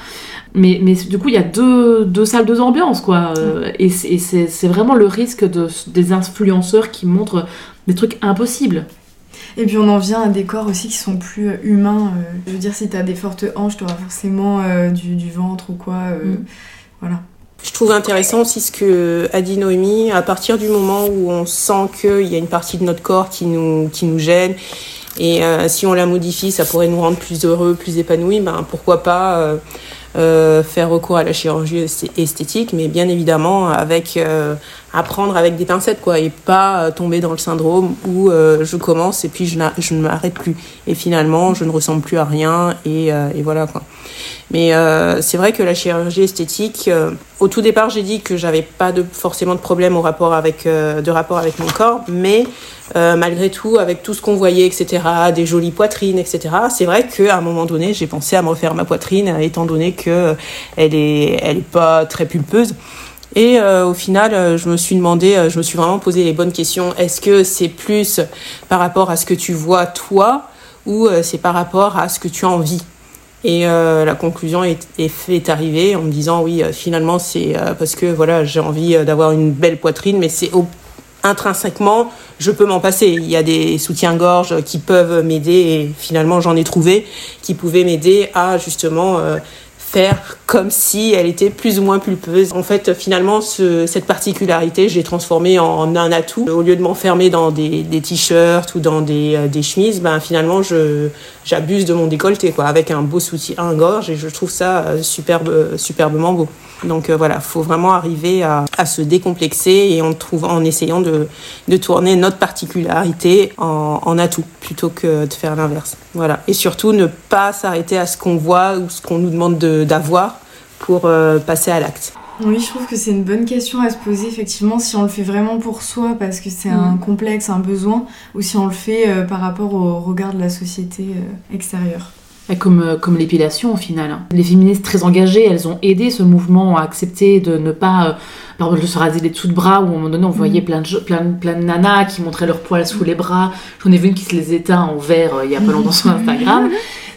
Mais, mais du coup, il y a deux, deux salles, deux ambiances, quoi. Euh, et c'est- vraiment le risque de, des influenceurs qui montrent des trucs impossibles.
Et puis on en vient à des corps aussi qui sont plus humains. je veux dire, si t'as des fortes hanches, t'auras forcément du, du ventre ou quoi.
Mm.
Voilà.
Je trouve intéressant aussi ce que a dit Noémie. À partir du moment où on sent qu'il y a une partie de notre corps qui nous, qui nous gêne, et euh, si on la modifie, ça pourrait nous rendre plus heureux, plus épanouis, ben pourquoi pas euh, euh, faire recours à la chirurgie esth- esthétique, mais bien évidemment avec euh, apprendre avec des pincettes quoi, et pas euh, tomber dans le syndrome où euh, je commence et puis je, ne m'arrête plus et finalement je ne ressemble plus à rien et, euh, et voilà quoi. Mais c'est vrai que la chirurgie esthétique, au tout départ, j'ai dit que j'avais pas de, forcément de problème au rapport avec, de rapport avec mon corps, mais malgré tout, avec tout ce qu'on voyait, etc., des jolies poitrines, etc., c'est vrai qu'à un moment donné, j'ai pensé à me refaire ma poitrine, étant donné que elle est, elle est pas très pulpeuse. Et euh, au final, euh, je me suis demandé, euh, je me suis vraiment posé les bonnes questions. Est-ce que c'est plus par rapport à ce que tu vois toi, ou c'est par rapport à ce que tu as envie? Et la conclusion est, est, arrivée en me disant oui, finalement c'est parce que voilà j'ai envie d'avoir une belle poitrine, mais c'est intrinsèquement je peux m'en passer. Il y a des soutiens-gorge qui peuvent m'aider et finalement j'en ai trouvé qui pouvaient m'aider à justement comme si elle était plus ou moins pulpeuse. En fait, finalement, ce- cette particularité, je l'ai transformée en un atout. Au lieu de m'enfermer dans des, t-shirts ou dans des, euh, chemises, ben finalement, j'abuse de mon décolleté, quoi, avec un beau soutien-gorge et je trouve ça euh, superbe, euh, superbement beau. Donc euh, voilà, faut vraiment arriver à, se décomplexer et en, trouvant, en essayant de, de tourner notre particularité en, en atout plutôt que de faire l'inverse. Voilà. Et surtout ne pas s'arrêter à ce qu'on voit ou ce qu'on nous demande de- d'avoir pour euh, passer à l'acte.
Oui, je trouve que c'est une bonne question à se poser, effectivement, si on le fait vraiment pour soi, parce que c'est un complexe, un besoin, ou si on le fait euh, par rapport au regard de la société euh, extérieure.
Et Comme, euh, comme l'épilation au final. hein. Les féministes très engagées, elles ont aidé ce mouvement à accepter de ne pas, euh, par exemple, de se raser les dessous de bras, où à un moment donné on voyait plein, de, plein, plein de nanas qui montraient leurs poils sous les bras. J'en ai vu une qui se les éteint en vert euh, il y a pas longtemps sur Instagram.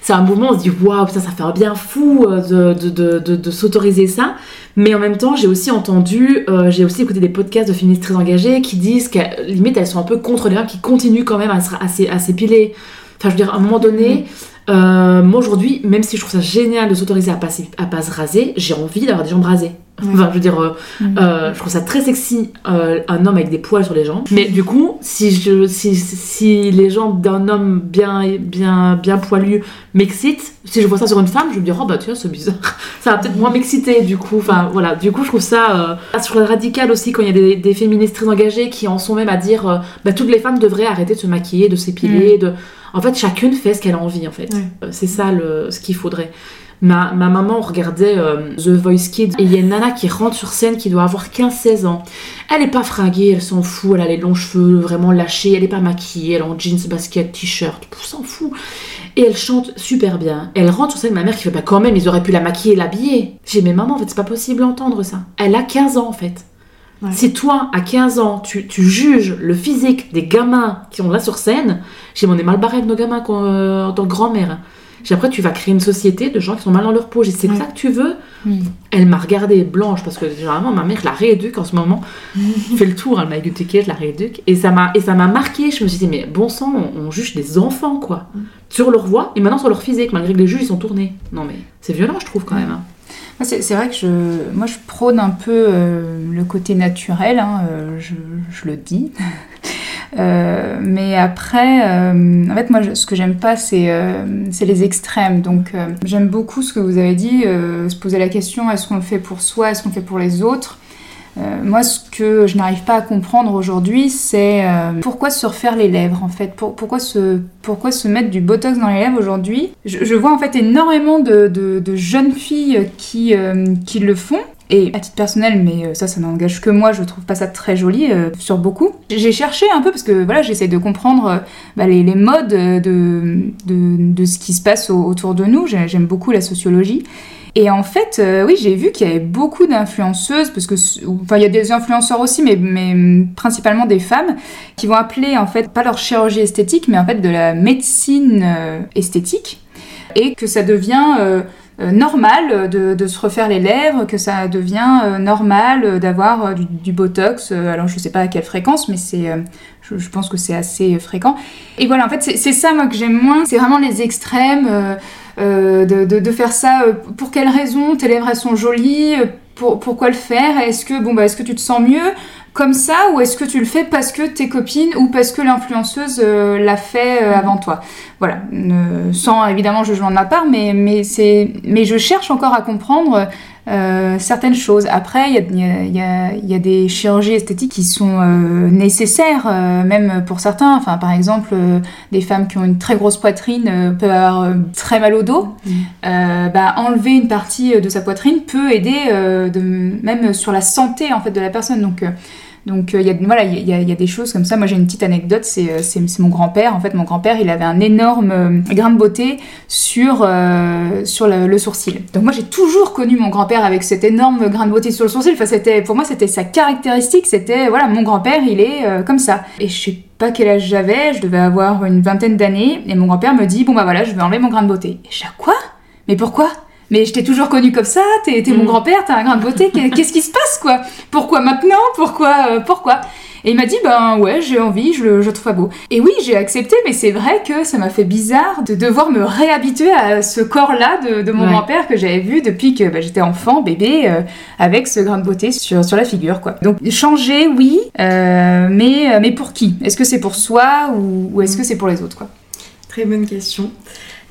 C'est un mouvement, on se dit waouh, putain, ça fait un bien fou euh, de, de, de, de, s'autoriser ça. Mais en même temps, j'ai aussi entendu, euh, j'ai aussi écouté des podcasts de féministes très engagées qui disent qu'à limite elles sont un peu contre les femmes qui continuent quand même à, se- à s'é- à s'épiler. Enfin, je veux dire, à un moment donné, euh, moi aujourd'hui, même si je trouve ça génial de s'autoriser à pas, à pas se raser, j'ai envie d'avoir des jambes rasées. Enfin, je veux dire, euh, euh, je trouve ça très sexy, euh, un homme avec des poils sur les jambes. Mais du coup, si, je, si, si les jambes d'un homme bien, bien, bien poilu m'excitent, si je vois ça sur une femme, je me dire, oh bah tu vois, c'est bizarre. Ça va peut-être moins m'exciter, du coup. Enfin, voilà. Du coup, je trouve ça, je trouve ça radical aussi quand il y a des, des féministes très engagées qui en sont même à dire, bah toutes les femmes devraient arrêter de se maquiller, de s'épiler, de... En fait, chacune fait ce qu'elle a envie, en fait.
Ouais.
C'est ça le, ce qu'il faudrait. Ma, ma maman regardait euh, The Voice Kids et il y a une nana qui rentre sur scène qui doit avoir 15-16 ans. Elle est pas fringuée, elle s'en fout, elle a les longs cheveux vraiment lâchés, elle est pas maquillée, elle est en jeans, basket, t-shirt, s'en fout. Et elle chante super bien. Elle rentre sur scène, ma mère qui fait bah quand même, ils auraient pu la maquiller et l'habiller. J'ai dit, mais maman, en fait, c'est pas possible d'entendre ça. Elle a 15 ans en fait.
Ouais.
Si toi, à 15 ans, tu, tu juges le physique des gamins qui sont là sur scène, j'ai dit, on est mal barré avec nos gamins euh, en tant que grand-mère. Dit, après, tu vas créer une société de gens qui sont mal dans leur peau. J'ai dit, c'est
Ouais.
ça que tu veux
Mm.
Elle m'a regardée blanche parce que généralement, ma mère, je la rééduque en ce moment. fait le tour, elle m'a éduquée, je la rééduque. Et ça m'a et ça m'a marqué. Je me suis dit, mais bon sang, on, on juge des enfants, quoi. Sur leur voix et maintenant sur leur physique, malgré que les juges, ils sont tournés. Non, mais c'est violent, je trouve, quand même. hein.
C'est c'est vrai que je, moi, je prône un peu euh, le côté naturel, hein, euh, je, je le dis. Euh, mais après, euh, en fait, moi, ce que j'aime pas, c'est euh, les extrêmes. Donc, j'aime beaucoup ce que vous avez dit, se poser la question est-ce qu'on le fait pour soi, est-ce qu'on le fait pour les autres? Moi, ce que je n'arrive pas à comprendre aujourd'hui, c'est euh, pourquoi se refaire les lèvres, en fait? Pour- pourquoi, se, pourquoi se mettre du botox dans les lèvres aujourd'hui? Je, je vois en fait énormément de, de- de jeunes filles qui, euh, qui le font. Et à titre personnel, mais ça, ça n'engage que moi, je trouve pas ça très joli sur beaucoup. J'ai cherché un peu parce que voilà, j'essaie de comprendre bah, les, modes de, de, ce qui se passe autour de nous. J'aime beaucoup la sociologie. Et en fait, euh, oui, j'ai vu qu'il y avait beaucoup d'influenceuses, parce que, enfin, il y a des influenceurs aussi, mais, mais principalement des femmes, qui vont appeler, en fait, pas leur chirurgie esthétique, mais en fait de la médecine euh, esthétique, et que ça devient euh, normal de, se refaire les lèvres, que ça devient normal d'avoir du, botox. alors, je sais pas à quelle fréquence, mais c'est, je, pense que c'est assez fréquent. Et voilà, en fait, c'est ça, moi, que j'aime moins. C'est vraiment les extrêmes. Euh, de, faire ça euh, Pour quelles raisons Tes lèvres sont jolies euh, pour, Pourquoi le faire? Est-ce que bon bah est-ce que tu te sens mieux comme ça ou est-ce que tu le fais parce que tes copines ou parce que l'influenceuse l'a fait avant toi? Voilà, sans évidemment jugement de ma part, mais mais je cherche encore à comprendre euh, certaines choses. Après, il y, y a, des chirurgies esthétiques qui sont euh, nécessaires, euh, même pour certains. Enfin, par exemple, des femmes qui ont une très grosse poitrine peuvent avoir très mal au dos. Mm. bah, enlever une partie de sa poitrine peut aider de, même sur la santé en fait de la personne. Donc donc il euh, y, a, voilà, il y, des choses comme ça. Moi j'ai une petite anecdote, c'est euh, mon grand-père. En fait mon grand-père il avait un énorme euh, grain de beauté sur, le, sourcil. Donc moi j'ai toujours connu mon grand-père avec cet énorme grain de beauté sur le sourcil. Enfin, c'était, pour moi c'était sa caractéristique, c'était voilà mon grand-père il est comme ça. Et je sais pas quel âge j'avais, je devais avoir une vingtaine d'années. Et mon grand-père me dit bon bah voilà je vais enlever mon grain de beauté. Et je quoi? Mais pourquoi? Mais je t'ai toujours connu comme ça, t'es mon mm. grand-père, t'as un grain de beauté, qu'est-ce qui se passe quoi? Pourquoi maintenant? Pourquoi euh, Pourquoi? Et il m'a dit, ben ouais, j'ai envie, je le je trouve beau. Et oui, j'ai accepté, mais c'est vrai que ça m'a fait bizarre de devoir me réhabituer à ce corps-là de, mon grand-père que j'avais vu depuis que bah, j'étais enfant, bébé, euh, avec ce grain de beauté sur, sur la figure, quoi. Donc changer, oui, euh, mais, mais pour qui? Est-ce que c'est pour soi ou, ou est-ce que c'est pour les autres, quoi?
Très bonne question.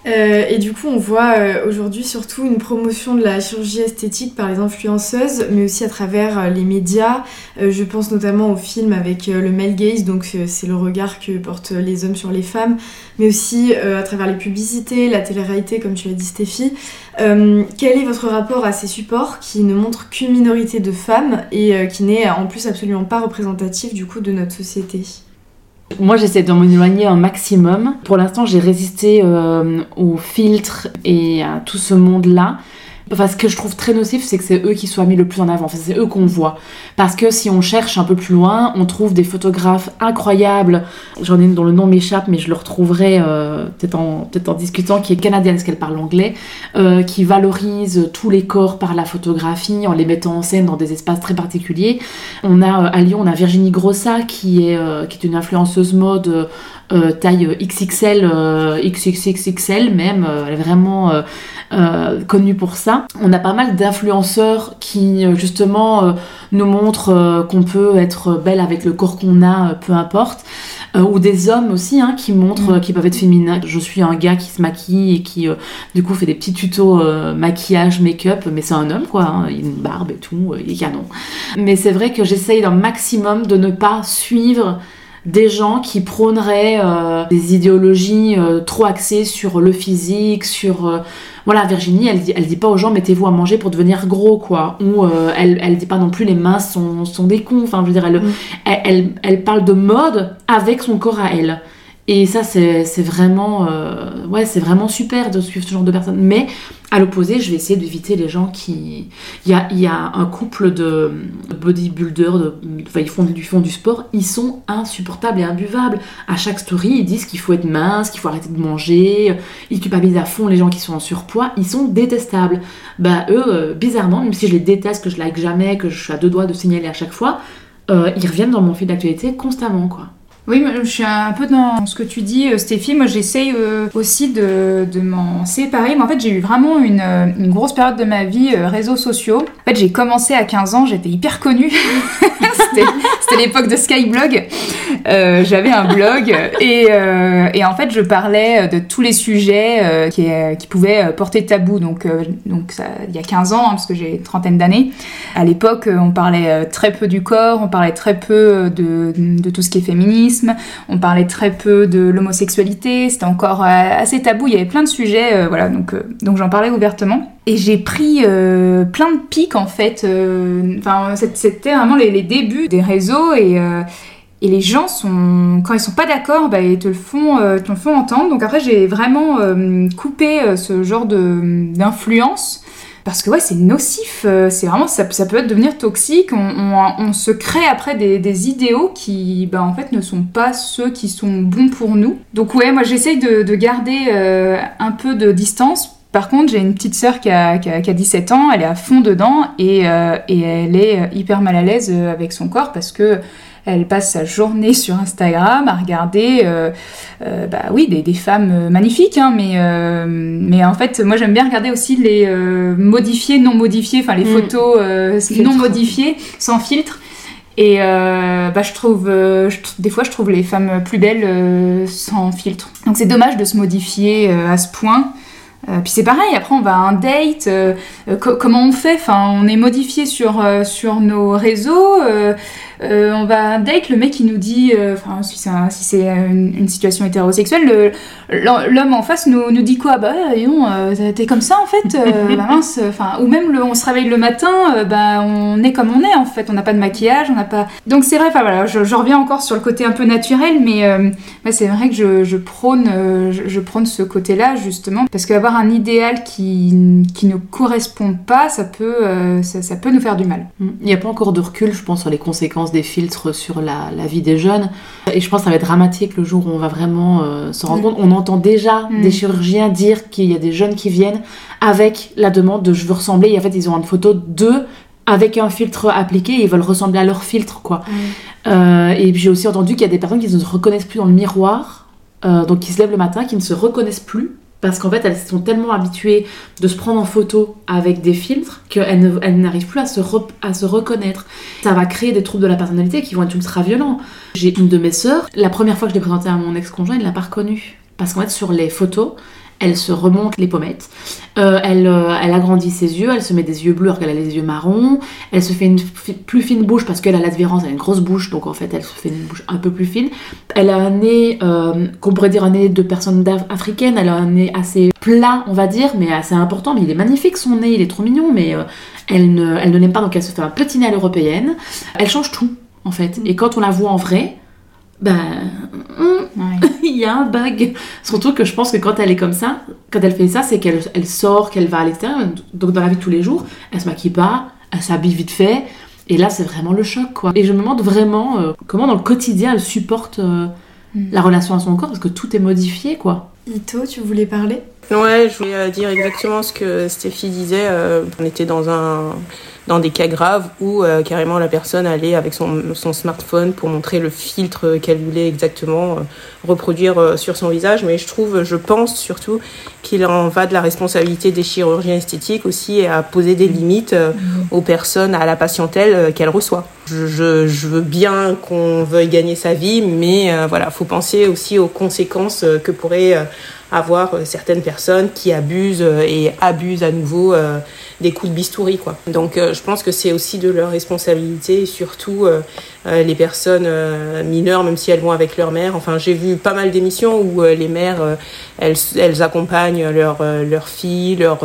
Euh, et du coup, on voit euh, aujourd'hui surtout une promotion de la chirurgie esthétique par les influenceuses, mais aussi à travers euh, les médias. je pense notamment au film avec le male gaze, donc c'est le regard que portent les hommes sur les femmes, mais aussi à travers les publicités, la télé-réalité, comme tu l'as dit Stéphie. quel est votre rapport à ces supports qui ne montrent qu'une minorité de femmes et qui n'est en plus absolument pas représentatif du coup de notre société?
Moi, j'essaie de m'en éloigner un maximum. Pour l'instant, j'ai résisté euh, aux filtres et à tout ce monde-là. Enfin, ce que je trouve très nocif, c'est que c'est eux qui soient mis le plus en avant. Enfin, c'est eux qu'on voit. Parce que si on cherche un peu plus loin, on trouve des photographes incroyables. J'en ai une dont le nom m'échappe, mais je le retrouverai euh, peut-être en, discutant, qui est canadienne, parce qu'elle parle anglais, euh, qui valorise tous les corps par la photographie en les mettant en scène dans des espaces très particuliers. On a euh, à Lyon, on a Virginie Grossa, qui est, qui est une influenceuse mode euh, taille XXL, euh, XXXXL même, euh, elle est vraiment connue pour ça. On a pas mal d'influenceurs qui justement nous montrent qu'on peut être belle avec le corps qu'on a, peu importe. ou des hommes aussi hein, qui montrent mm. qu'ils peuvent être féminins. Je suis un gars qui se maquille et qui du coup fait des petits tutos maquillage, make-up, mais c'est un homme quoi, hein. il a une barbe et tout, il est canon. Mais c'est vrai que j'essaye d'un maximum de ne pas suivre des gens qui prôneraient euh, des idéologies euh, trop axées sur le physique, sur... Euh, voilà, Virginie, elle dit, elle dit pas aux gens mettez-vous à manger pour devenir gros, quoi. Ou elle, elle dit pas non plus les mains sont, sont des cons. Enfin, je veux dire, elle, mm. elle, elle, parle de mode avec son corps à elle. Et ça, c'est vraiment, ouais, c'est vraiment super de suivre ce genre de personnes. Mais à l'opposé, je vais essayer d'éviter les gens qui. Il y a, y a, un couple de bodybuilders, de... Enfin, ils font, du, du sport, ils sont insupportables et imbuvables. À chaque story, ils disent qu'il faut être mince, qu'il faut arrêter de manger, ils culpabilisent à fond les gens qui sont en surpoids, ils sont détestables. Bah, eux, euh, bizarrement, même si je les déteste, que je like jamais, que je suis à deux doigts de signaler à chaque fois, euh, ils reviennent dans mon fil d'actualité constamment, quoi.
Oui, je suis un peu dans ce que tu dis, euh, Stéphie. Moi, j'essaye euh, aussi de, de m'en séparer. Mais en fait, j'ai eu vraiment une, euh, une, grosse période de ma vie réseaux sociaux. En fait, j'ai commencé à 15 ans, j'étais hyper connue. C'était l'époque de Skyblog. J'avais un blog et, et, en fait, je parlais de tous les sujets qui, pouvaient porter tabou. Donc, donc il y a 15 ans, hein, parce que j'ai une trentaine d'années. À l'époque, on parlait très peu du corps, on parlait très peu de, de tout ce qui est féministe on parlait très peu de l'homosexualité, c'était encore assez tabou, il y avait plein de sujets, voilà, donc, donc j'en parlais ouvertement. Et j'ai pris plein de pics en fait, enfin c'était vraiment les, débuts des réseaux et et les gens sont, quand ils sont pas d'accord, bah, ils te le font, euh, te le font entendre. Donc après, j'ai vraiment euh, coupé euh, ce genre d'influence parce que ouais, c'est nocif. c'est vraiment, ça, peut devenir toxique. On, se crée après des, idéaux qui, bah, en fait, ne sont pas ceux qui sont bons pour nous. Donc ouais, moi, j'essaye de, de, garder un peu de distance. Par contre, j'ai une petite sœur qui a, qui, a, qui a, 17 ans, elle est à fond dedans et, et elle est hyper mal à l'aise avec son corps parce que elle passe sa journée sur Instagram à regarder, euh, euh, bah oui, des, femmes magnifiques, hein, mais, euh, mais en fait, moi j'aime bien regarder aussi les modifiés, non modifiés, enfin les mm. photos non modifiées, sans filtre. Et bah, je trouve, des fois, je trouve les femmes plus belles sans filtre. Donc c'est dommage de se modifier à ce point. puis c'est pareil, après on va à un date, comment on fait? Enfin, on est modifié sur, sur nos réseaux, euh, on va un date, le mec il nous dit, euh, enfin si c'est une, situation hétérosexuelle, l'homme en face nous, nous dit quoi? Bah non, euh, t'es comme ça en fait, bah, mince, enfin ou même le, on se réveille le matin, bah on est comme on est en fait, on n'a pas de maquillage, on n'a pas. Donc c'est vrai, enfin voilà, je, reviens encore sur le côté un peu naturel, mais c'est vrai que je, prône, je, prône ce côté-là justement parce qu'avoir un idéal qui, qui ne correspond pas, ça peut, ça, ça peut nous faire du mal.
Il n'y a pas encore de recul, je pense, sur les conséquences des filtres sur la, vie des jeunes. Et je pense que ça va être dramatique le jour où on va vraiment euh, se rendre compte. On entend déjà mm. des chirurgiens dire qu'il y a des jeunes qui viennent avec la demande de je veux ressembler. Et en fait, ils ont une photo d'eux avec un filtre appliqué ils veulent ressembler à leur filtre, quoi. Euh, et j'ai aussi entendu qu'il y a des personnes qui ne se reconnaissent plus dans le miroir, euh, donc qui se lèvent le matin, qui ne se reconnaissent plus parce qu'en fait, elles sont tellement habituées de se prendre en photo avec des filtres qu'elles n'arrivent plus à se, reconnaître. Ça va créer des troubles de la personnalité qui vont être ultra violents. J'ai une de mes sœurs, la première fois que je l'ai présentée à mon ex-conjoint, il ne l'a pas reconnue. Parce qu'en fait, sur les photos, elle se remonte les pommettes, euh, elle, euh, elle agrandit ses yeux, elle se met des yeux bleus alors qu'elle a les yeux marrons, elle se fait une plus fine bouche parce qu'elle a l'advérence, elle a une grosse bouche, donc en fait elle se fait une bouche un peu plus fine. Elle a un nez, euh, qu'on pourrait dire un nez de personne africaine, elle a un nez assez plat, on va dire, mais assez important, mais il est magnifique son nez, il est trop mignon, mais elle ne, elle ne l'aime pas, donc elle se fait un petit nez à l'européenne. Elle change tout, en fait. Et quand on la voit en vrai, ben, il y a un bug. Surtout que je pense que quand elle est comme ça, quand elle fait ça, c'est qu'elle elle sort, qu'elle va à l'extérieur. Donc dans la vie de tous les jours, elle se maquille pas, elle s'habille vite fait. Et là, c'est vraiment le choc, quoi. Et je me demande vraiment euh, comment dans le quotidien elle supporte euh, mm. la relation à son corps, parce que tout est modifié, quoi.
Ito, tu voulais parler?
Ouais, je voulais euh, dire exactement ce que Stéphie disait. on était dans un dans des cas graves où euh, carrément la personne allait avec son, son, smartphone pour montrer le filtre qu'elle voulait exactement euh, reproduire euh, sur son visage. Mais je trouve, je pense surtout qu'il en va de la responsabilité des chirurgiens esthétiques aussi à poser des limites aux personnes, à la patientèle qu'elle reçoit. Je, veux bien qu'on veuille gagner sa vie, mais voilà, faut penser aussi aux conséquences que pourraient avoir certaines personnes qui abusent et abusent à nouveau des coups de bistouri. Donc euh, je pense que c'est aussi de leur responsabilité, surtout euh, euh, les personnes mineures, même si elles vont avec leur mère. Enfin j'ai vu pas mal d'émissions où les mères elles, elles accompagnent leurs leur filles, leurs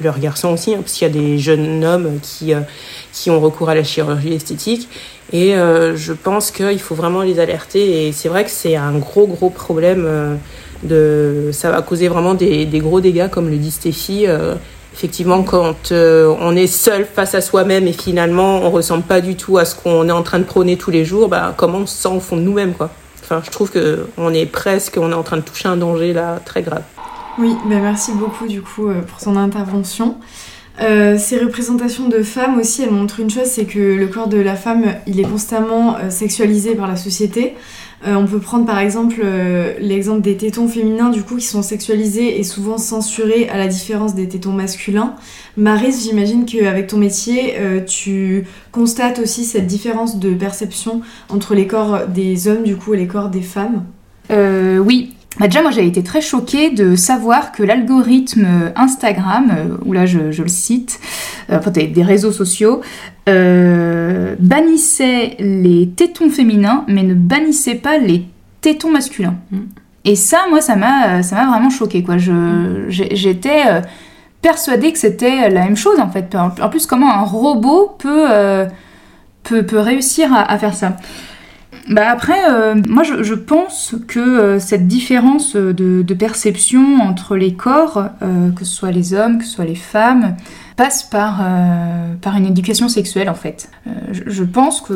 leur garçons aussi, hein, parce qu'il y a des jeunes hommes qui qui ont recours à la chirurgie esthétique. Et je pense qu'il faut vraiment les alerter. Et c'est vrai que c'est un gros, gros problème. de, ça va causer vraiment des, des gros dégâts, comme le dit Stéphie effectivement, quand euh, on est seul face à soi-même et finalement on ressemble pas du tout à ce qu'on est en train de prôner tous les jours, bah, comment on se sent au fond de nous-mêmes, quoi. Enfin, je trouve que on est presque, on est en train de toucher un danger là très grave.
Oui, bah merci beaucoup du coup euh, pour ton intervention. Euh, ces représentations de femmes aussi, elles montrent une chose, c'est que le corps de la femme, il est constamment sexualisé par la société. Euh, on peut prendre par exemple euh, l'exemple des tétons féminins du coup qui sont sexualisés et souvent censurés à la différence des tétons masculins. Marise, j'imagine qu'avec ton métier, euh, tu constates aussi cette différence de perception entre les corps des hommes du coup et les corps des femmes?
oui, bah déjà, moi, j'ai été très choquée de savoir que l'algorithme Instagram, où là je, le cite, enfin des réseaux sociaux, euh, bannissait les tétons féminins, mais ne bannissait pas les téton masculin.
Mm.
Et ça, moi, ça m'a, ça m'a vraiment choqué, quoi. Je, j'ai- j'étais euh, persuadée que c'était la même chose, en fait. En en plus, comment un robot peut, euh, peut, peut réussir à, à faire ça bah après, euh, moi je, pense que euh, cette différence de, perception entre les corps, euh, que ce soit les hommes, que ce soit les femmes, passe par, par une éducation sexuelle en fait. Je, pense qu'on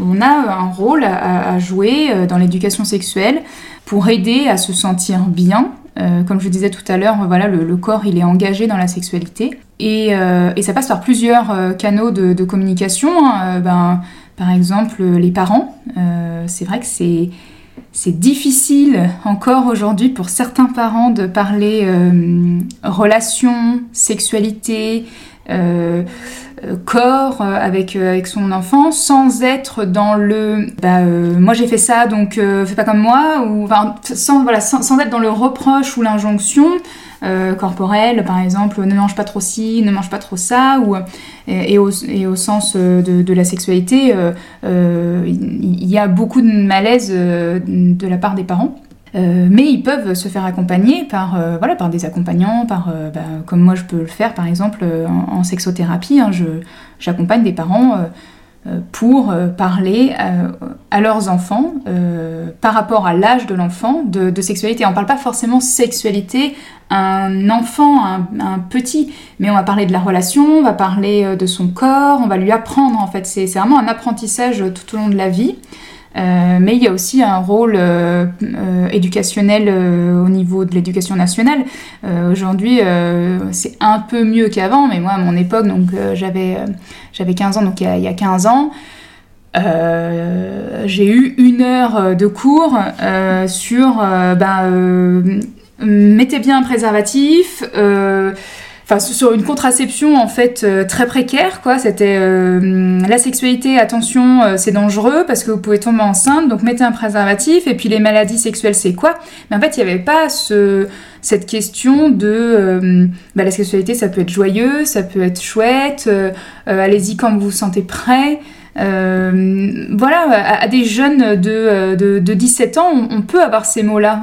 on a un rôle à, jouer dans l'éducation sexuelle pour aider à se sentir bien. Comme je disais tout à l'heure, voilà, le, corps il est engagé dans la sexualité et, et ça passe par plusieurs canaux de, communication. hein. Ben, par exemple, les parents, euh, c'est vrai que c'est c'est difficile encore aujourd'hui pour certains parents de parler euh, relations, sexualité, euh, euh, corps euh, avec, euh, avec son enfant sans être dans le bah, euh, moi j'ai fait ça donc euh, fais pas comme moi ou sans, voilà, sans, sans être dans le reproche ou l'injonction euh, corporelle par exemple ne mange pas trop ci, ne mange pas trop ça ou, et, au, et au sens euh, de, de la sexualité euh, euh, il y a beaucoup de malaise euh, de la part des parents. Euh, mais ils peuvent se faire accompagner par, euh, voilà, par des accompagnants, par, euh, bah, comme moi je peux le faire par exemple en, sexothérapie. hein, J'accompagne des parents pour parler à leurs enfants par rapport à l'âge de l'enfant de, de sexualité. On ne parle pas forcément sexualité un enfant, un, un petit, mais on va parler de la relation, on va parler de son corps, on va lui apprendre en fait. C'est vraiment un apprentissage tout au long de la vie. Euh, mais il y a aussi un rôle euh, euh, éducationnel au niveau de l'éducation nationale. Aujourd'hui, c'est un peu mieux qu'avant, mais moi, à mon époque, j'avais euh, j'avais 15 ans, donc il y y a 15 ans, j'ai eu une heure de cours sur ben, mettez bien un préservatif. Enfin, sur une contraception en fait euh, très précaire, quoi. C'était euh, la sexualité, attention, euh, c'est dangereux parce que vous pouvez tomber enceinte, donc mettez un préservatif. Et puis les maladies sexuelles, c'est quoi? Mais en fait, il n'y avait pas ce, cette question de euh, bah, la sexualité, ça peut être joyeux, ça peut être chouette. Allez-y quand vous vous sentez prêt. Voilà, à, des jeunes de, de, de 17 ans, on, peut avoir ces mots-là.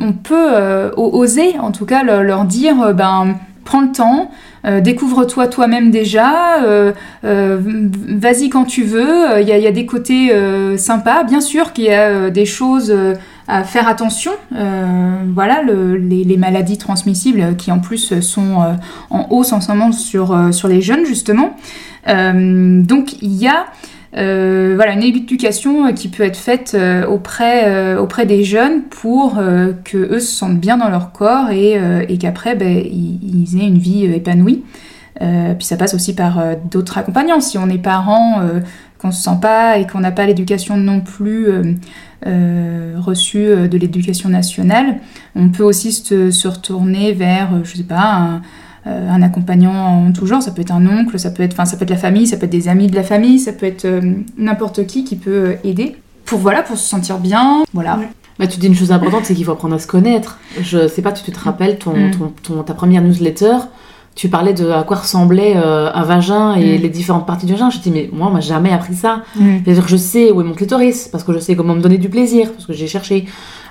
On, peut oser, en tout cas, leur, dire, ben, prends le temps, euh, découvre-toi toi-même déjà, euh, euh, vas-y quand tu veux. Il y, a- des côtés sympas, bien sûr qu'il y a des choses à faire attention. Voilà, le- les, maladies transmissibles qui en plus sont en hausse en ce moment sur, les jeunes, justement. Donc il y a euh, voilà, une éducation euh, qui peut être faite euh, auprès, auprès des jeunes pour euh, que se sentent bien dans leur corps et, et qu'après ben, ils, aient une vie épanouie. Puis ça passe aussi par d'autres accompagnants. Si on est parent, qu'on se sent pas et qu'on n'a pas l'éducation non plus reçue de l'éducation nationale, on peut aussi se, se retourner vers, je sais pas, un, euh, un accompagnant en tout genre. Ça peut être un oncle, ça peut être, ça peut être la famille, ça peut être des amis de la famille, ça peut être euh, n'importe qui qui peut euh, aider. Pour voilà, pour se sentir bien, voilà.
Ouais.
Bah, tu dis une chose importante, c'est qu'il faut apprendre à se connaître. Je sais pas, tu te rappelles ton,
Mm.
ton, ton- ta première newsletter, tu parlais de à quoi ressemblait euh, un vagin et
Mm.
les différentes parties du vagin. Je dis mais moi on m'a jamais appris ça.
Mm.
C'est-à-dire que je sais où est mon clitoris parce que je sais comment me donner du plaisir parce que j'ai cherché.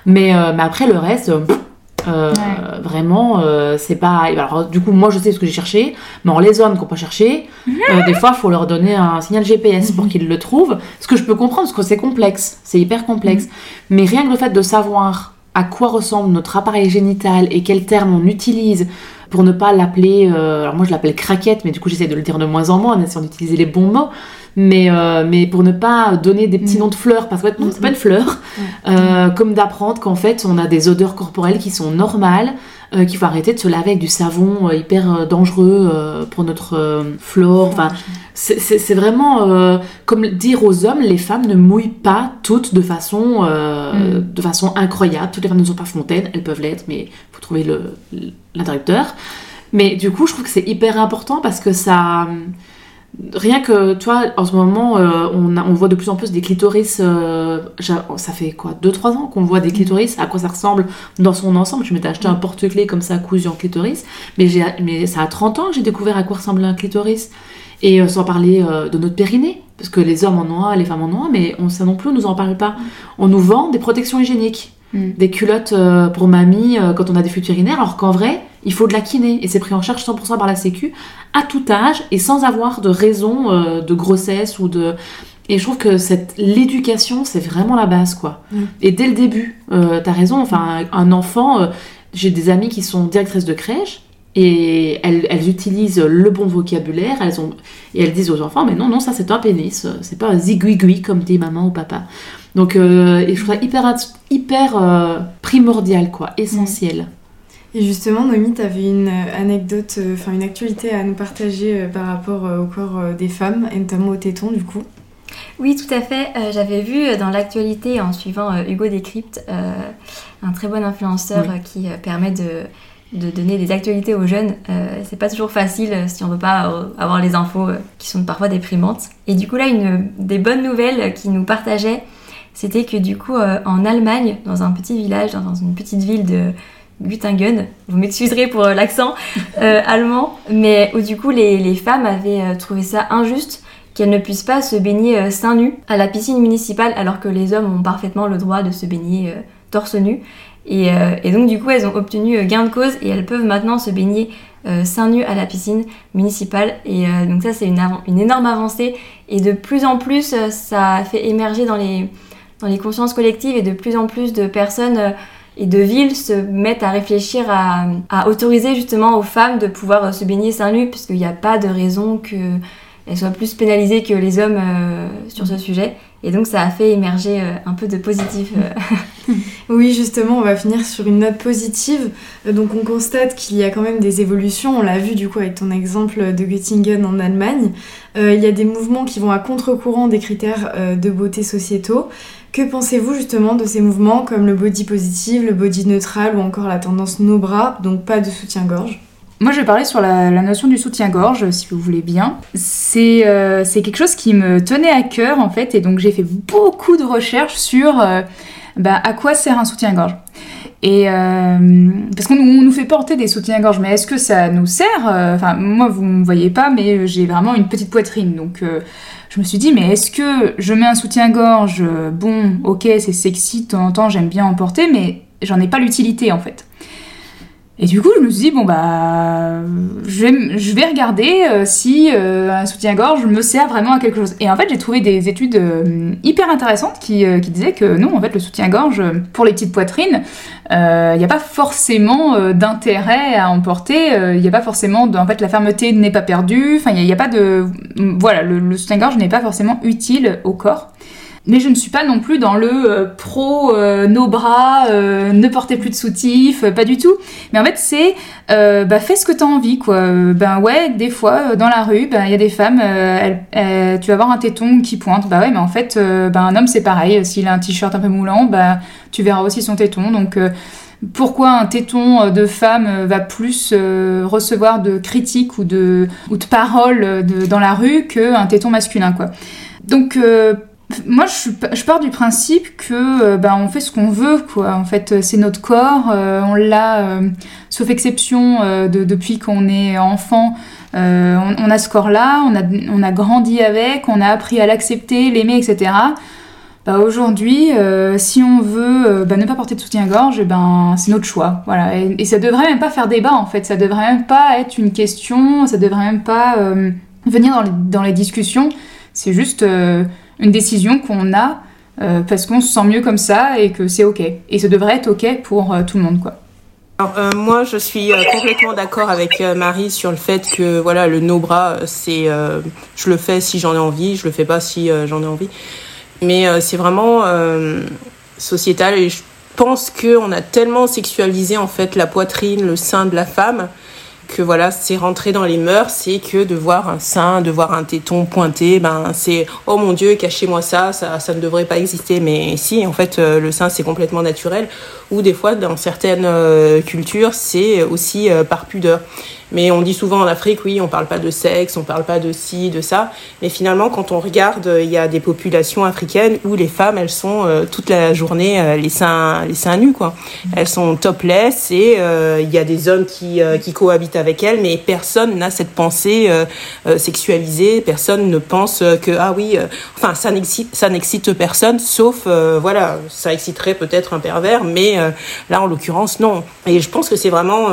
Mais, euh, mais après le reste, euh, euh,
Ouais.
vraiment euh, c'est pas. Alors du coup moi je sais ce que j'ai cherché, mais alors, les hommes qui n'ont pas cherché, euh, des fois il faut leur donner un signal GPS pour qu'ils le trouvent. Ce que je peux comprendre parce que c'est complexe, c'est hyper complexe. Mais rien que le fait de savoir à quoi ressemble notre appareil génital et quel terme on utilise pour ne pas l'appeler, alors moi je l'appelle craquette, mais du coup j'essaie de le dire de moins en moins, en essayant d'utiliser les bons mots, mais, euh, mais pour ne pas donner des petits
Mm.
noms de fleurs, parce que non, c'est pas une fleur, euh, comme d'apprendre qu'en fait on a des odeurs corporelles qui sont normales, euh, qu'il faut arrêter de se laver avec du savon euh, hyper dangereux pour notre flore, enfin c'est- vraiment comme dire aux hommes, les femmes ne mouillent pas toutes de façon, euh, de façon incroyable. Toutes les femmes ne sont pas fontaines, elles peuvent l'être, mais il faut trouver l'interrupteur. Mais du coup, je trouve que c'est hyper important parce que ça. Rien que, toi, en ce moment, euh, on, a- on voit de plus en plus des clitoris. euh, j'a- ça fait quoi 2-3 ans qu'on voit des clitoris, à quoi ça ressemble dans son ensemble. Je m'étais acheté un porte-clés comme ça, cousu en clitoris. Mais, ça a 30 ans que j'ai découvert à quoi ressemble un clitoris. Et euh, sans parler de notre périnée. parce que les hommes en ont un, les femmes en ont un, mais on, ça non plus, on nous en parle pas. On nous vend des protections hygiéniques,
Mm.
des culottes pour mamie quand on a des fuites urinaires, alors qu'en vrai, il faut de la kiné, et c'est pris en charge 100% par la sécu, à tout âge, et sans avoir de raison euh, de grossesse ou de... Et je trouve que cette l'éducation, c'est vraiment la base, quoi.
Mm.
Et dès le début, euh, t'as raison, enfin, un enfant, euh, j'ai des amies qui sont directrices de crèche, et elles, elles utilisent le bon vocabulaire, elles ont, et elles disent aux enfants, mais non, non, ça c'est un pénis, c'est pas un zigouigoui comme dit maman ou papa. Donc, euh, et je trouve ça hyper, hyper euh, primordial, quoi, essentiel.
Et justement, Noémie, tu avais une euh, anecdote, euh, enfin une actualité à nous partager euh, par rapport au corps des femmes, et notamment au téton du coup.
Oui, tout à fait. Euh, J'avais vu dans l'actualité, en suivant euh, Hugo Décrypte, euh, un très bon influenceur
Oui.
qui permet de, de donner des actualités aux jeunes. C'est pas toujours facile si on veut pas avoir les infos qui sont parfois déprimantes. Et du coup, là, une des bonnes nouvelles qu'il nous partageait, c'était que du coup, en Allemagne, dans un petit village, dans une petite ville de Göttingen, vous m'excuserez pour euh, l'accent euh, allemand, mais où du coup, les, les femmes avaient euh, trouvé ça injuste qu'elles ne puissent pas se baigner euh, seins nus à la piscine municipale alors que les hommes ont parfaitement le droit de se baigner euh, torse nu. Et, euh, et donc du coup elles ont obtenu euh, gain de cause et elles peuvent maintenant se baigner euh, seins nus à la piscine municipale. Et euh, donc ça c'est une, une énorme avancée et de plus en plus euh, ça fait émerger dans les, dans les consciences collectives et de plus en plus de personnes euh, et de villes se mettent à réfléchir à, autoriser justement aux femmes de pouvoir euh, se baigner seins nus puisqu'il n'y a pas de raison que elles soient plus pénalisées que les hommes euh, sur ce sujet. Et donc ça a fait émerger euh, un peu de positif.
Oui, justement, on va finir sur une note positive. Donc, on constate qu'il y a quand même des évolutions. On l'a vu du coup avec ton exemple de Göttingen en Allemagne. Il y a des mouvements qui vont à contre-courant des critères de beauté sociétaux. Que pensez-vous justement de ces mouvements comme le body positive, le body neutral ou encore la tendance no bras, donc pas de soutien-gorge?
Moi, je vais parler sur la, notion du soutien-gorge, si vous voulez bien. C'est euh, c'est quelque chose qui me tenait à cœur, en fait, et donc j'ai fait beaucoup de recherches sur euh, bah, à quoi sert un soutien-gorge. Et euh, parce qu'on nous- fait porter des soutiens-gorge, mais est-ce que ça nous sert Euh, Enfin, moi, vous ne me voyez pas, mais j'ai vraiment une petite poitrine, donc euh, je me suis dit, mais est-ce que je mets un soutien-gorge euh, Bon, ok, c'est sexy, de temps en temps, j'aime bien en porter, mais j'en ai pas l'utilité, en fait. Et du coup, je me suis dit, bon, bah, je vais, regarder euh, si euh, un soutien-gorge me sert vraiment à quelque chose. Et en fait, j'ai trouvé des études euh, hyper intéressantes qui, qui disaient que non, en fait, le soutien-gorge, pour les petites poitrines, il n'y a pas forcément d'intérêt à emporter. Il n'y a pas forcément, de, en fait, la fermeté n'est pas perdue. Enfin, il n'y a, pas de. Voilà, le, le soutien-gorge n'est pas forcément utile au corps. Mais je ne suis pas non plus dans le euh, pro euh, nos bras, euh, ne portez plus de soutif, euh, pas du tout. Mais en fait, c'est euh, bah, fais ce que tu as envie, quoi. Ben ouais, des fois, dans la rue, ben, il y a des femmes, tu vas voir un téton qui pointe. Bah ouais, mais en fait, ben, un homme, c'est pareil. S'il a un t-shirt un peu moulant, bah, tu verras aussi son téton. Donc, pourquoi un téton de femme va plus euh, recevoir de critiques ou de, ou de paroles dans la rue qu'un téton masculin, quoi. Donc, euh, moi, je, pars du principe que euh, bah, on fait ce qu'on veut, quoi. En fait, euh, c'est notre corps, euh, on l'a, sauf exception, de- depuis qu'on est enfant. on, a ce corps-là, on a, grandi avec, on a appris à l'accepter, l'aimer, etc. Bah, Aujourd'hui, si on veut bah, ne pas porter de soutien-gorge, ben, c'est notre choix. Voilà. Et, et ça devrait même pas faire débat, en fait. Ça devrait même pas être une question, ça devrait même pas venir dans les, discussions. C'est juste une décision qu'on a euh, parce qu'on se sent mieux comme ça et que c'est ok. Et ça devrait être ok pour euh, tout le monde, quoi.
Euh, moi, je suis complètement d'accord avec Marie sur le fait que voilà, le no bras, c'est, je le fais si j'en ai envie, je le fais pas si j'en ai envie. Mais c'est vraiment sociétal et je pense que on a tellement sexualisé en fait la poitrine, le sein de la femme que voilà, c'est rentré dans les mœurs, c'est que de voir un sein, de voir un téton pointé, ben c'est oh mon dieu, cachez-moi ça, ça, ça ne devrait pas exister. Mais si, en fait, euh, le sein c'est complètement naturel. Ou des fois, dans certaines euh, cultures, c'est aussi euh, par pudeur. Mais on dit souvent en Afrique, oui, on parle pas de sexe, on parle pas de ci, de ça. Mais finalement, quand on regarde, il y a des populations africaines où les femmes, elles sont euh, toute la journée euh, les seins, les seins nus, quoi. Elles sont topless et euh, il y a des hommes qui, qui cohabitent avec elles, mais personne n'a cette pensée sexualisée. Personne ne pense que ah oui, enfin ça n'excite, ça n'excite personne, sauf voilà, ça exciterait peut-être un pervers, mais là en l'occurrence non. Et je pense que c'est vraiment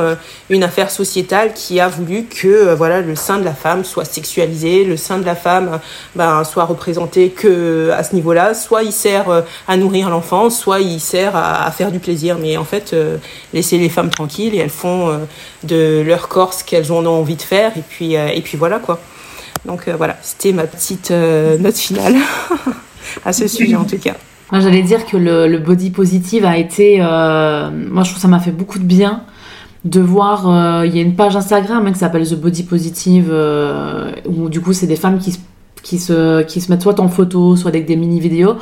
une affaire sociétale qui qui a voulu que euh, voilà le sein de la femme soit sexualisé, le sein de la femme ben, soit représenté que à ce niveau-là. Soit il sert euh, à nourrir l'enfant, soit il sert à, faire du plaisir. Mais en fait, euh, laisser les femmes tranquilles et elles font de leur corps ce qu'elles ont envie de faire. Et puis, et puis voilà quoi. Donc voilà, c'était ma petite note finale à ce sujet en tout cas.
J'allais dire que le, le, body positive a été. moi, je trouve que ça m'a fait beaucoup de bien de voir, euh, il y a une page Instagram hein, qui s'appelle The Body Positive, euh, où du coup c'est des femmes qui, qui, se, qui se mettent soit en photo, soit avec des mini-vidéos,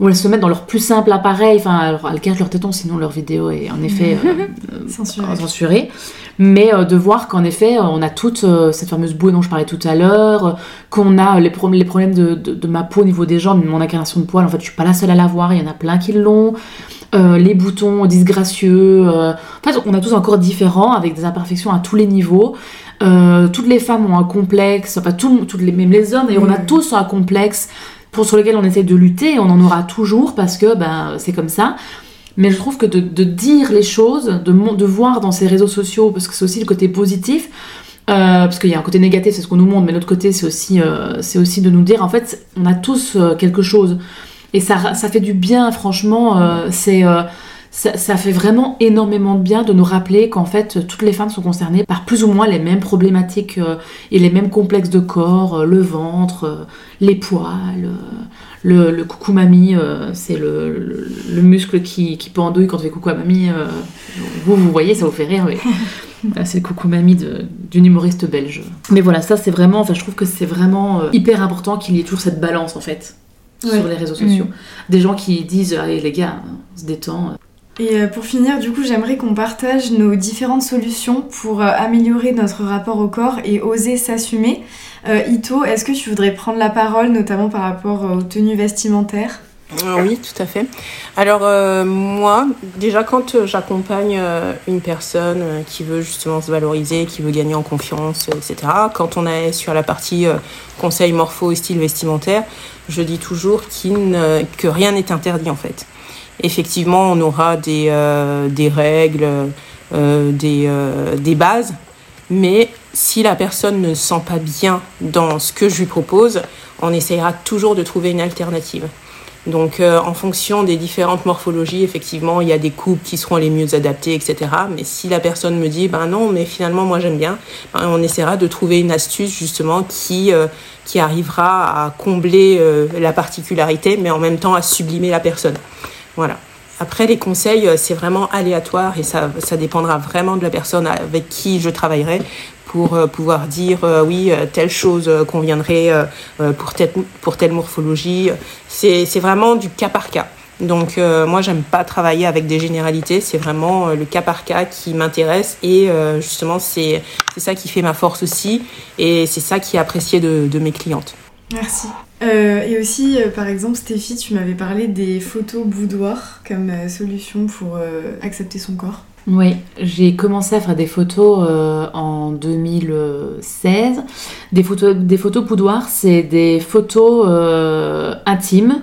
où elles se mettent dans leur plus simple appareil, enfin elles cachent leur téton, sinon leur vidéo est en effet euh, censurée. Mais de voir qu'en effet on a toute cette fameuse boue dont je parlais tout à l'heure, qu'on a les, les problèmes de, de, de, ma peau au niveau des jambes, mon incarnation de poils, en fait je suis pas la seule à l'avoir, il y en a plein qui l'ont. Euh, les boutons disgracieux. Euh, en fait, on a tous un corps différent avec des imperfections à tous les niveaux. Euh, toutes les femmes ont un complexe, enfin tout, toutes les, même les hommes, et on a tous un complexe pour sur lequel on essaie de lutter et on en aura toujours parce que ben c'est comme ça. Mais je trouve que de, dire les choses, de, de voir dans ces réseaux sociaux, parce que c'est aussi le côté positif, parce qu'il y a un côté négatif, c'est ce qu'on nous montre, mais l'autre côté, c'est aussi, c'est aussi de nous dire, en fait, on a tous quelque chose. Et ça, ça fait du bien, franchement. Euh, c'est, euh, ça, ça, fait vraiment énormément de bien de nous rappeler qu'en fait, toutes les femmes sont concernées par plus ou moins les mêmes problématiques euh, et les mêmes complexes de corps, le ventre, les poils. Le, le, coucou mamie, c'est le, le, muscle qui, qui pendouille quand on fait coucou à mamie. vous, vous voyez, ça vous fait rire, c'est le coucou mamie d'une humoriste belge. Mais voilà, ça c'est vraiment, enfin je trouve que c'est vraiment hyper important qu'il y ait toujours cette balance en fait sur les réseaux sociaux. Mm. Des gens qui disent Allez, les gars, on se détend.
Et euh, pour finir, du coup, j'aimerais qu'on partage nos différentes solutions pour euh, améliorer notre rapport au corps et oser s'assumer. Euh, Ito, est-ce que tu voudrais prendre la parole, notamment par rapport aux tenues vestimentaires?
Oui, tout à fait. Alors moi, déjà quand j'accompagne une personne qui veut justement se valoriser, qui veut gagner en confiance, etc., quand on est sur la partie conseil morpho et style vestimentaire, je dis toujours que rien n'est interdit en fait. Effectivement, on aura des, euh, règles, euh, des, euh, des bases, mais si la personne ne se sent pas bien dans ce que je lui propose, on essayera toujours de trouver une alternative. Donc, en fonction des différentes morphologies, effectivement, il y a des coupes qui seront les mieux adaptées, etc. Mais si la personne me dit, ben non, mais finalement, moi j'aime bien, ben, on essaiera de trouver une astuce justement qui qui arrivera à combler euh, la particularité, mais en même temps à sublimer la personne. Voilà. Après, les conseils, euh, c'est vraiment aléatoire et ça, dépendra vraiment de la personne avec qui je travaillerai pour euh, pouvoir dire oui, telle chose conviendrait pour, telle, morphologie. C'est vraiment du cas par cas. Donc euh, moi j'aime pas travailler avec des généralités, c'est vraiment euh, le cas par cas qui m'intéresse et euh, justement c'est ça qui fait ma force aussi et c'est ça qui est apprécié de, de mes clientes.
Merci. et aussi par exemple Stéphie tu m'avais parlé des photos boudoir comme solution pour accepter son corps.
Oui, j'ai commencé à faire des photos en 2016. Des photos, des photos boudoir, c'est des photos intimes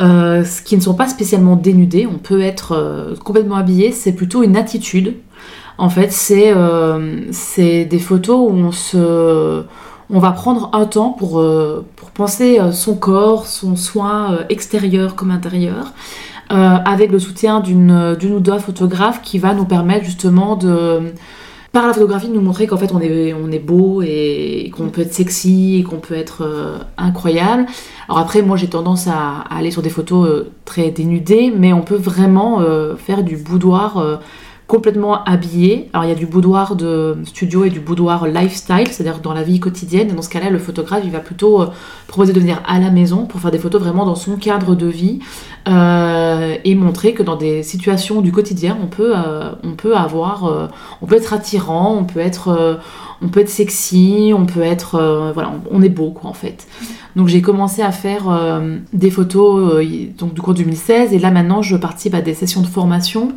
euh, qui ne sont pas spécialement dénudés. On peut être euh, complètement habillé, c'est plutôt une attitude. En fait, c'est euh, des photos où on se on va prendre un temps pour, pour penser son corps, son soin extérieur comme intérieur, avec le soutien d'une ou deux photographes qui va nous permettre justement de par la photographie nous montrer qu'en fait on est, beau et qu'on peut être sexy et qu'on peut être euh, incroyable. Alors après moi j'ai tendance à, aller sur des photos euh, très dénudées mais on peut vraiment euh, faire du boudoir complètement habillé. Alors il y a du boudoir de studio et du boudoir lifestyle, c'est-à-dire dans la vie quotidienne. Et dans ce cas-là, le photographe, il va plutôt euh, proposer de venir à la maison pour faire des photos vraiment dans son cadre de vie euh, et montrer que dans des situations du quotidien, on peut, euh, on peut avoir, on peut être attirant, on peut être on peut être sexy, on peut être, euh, voilà, on est beau quoi en fait. Donc j'ai commencé à faire euh, des photos euh, donc du cours 2016 et là maintenant je participe à des sessions de formation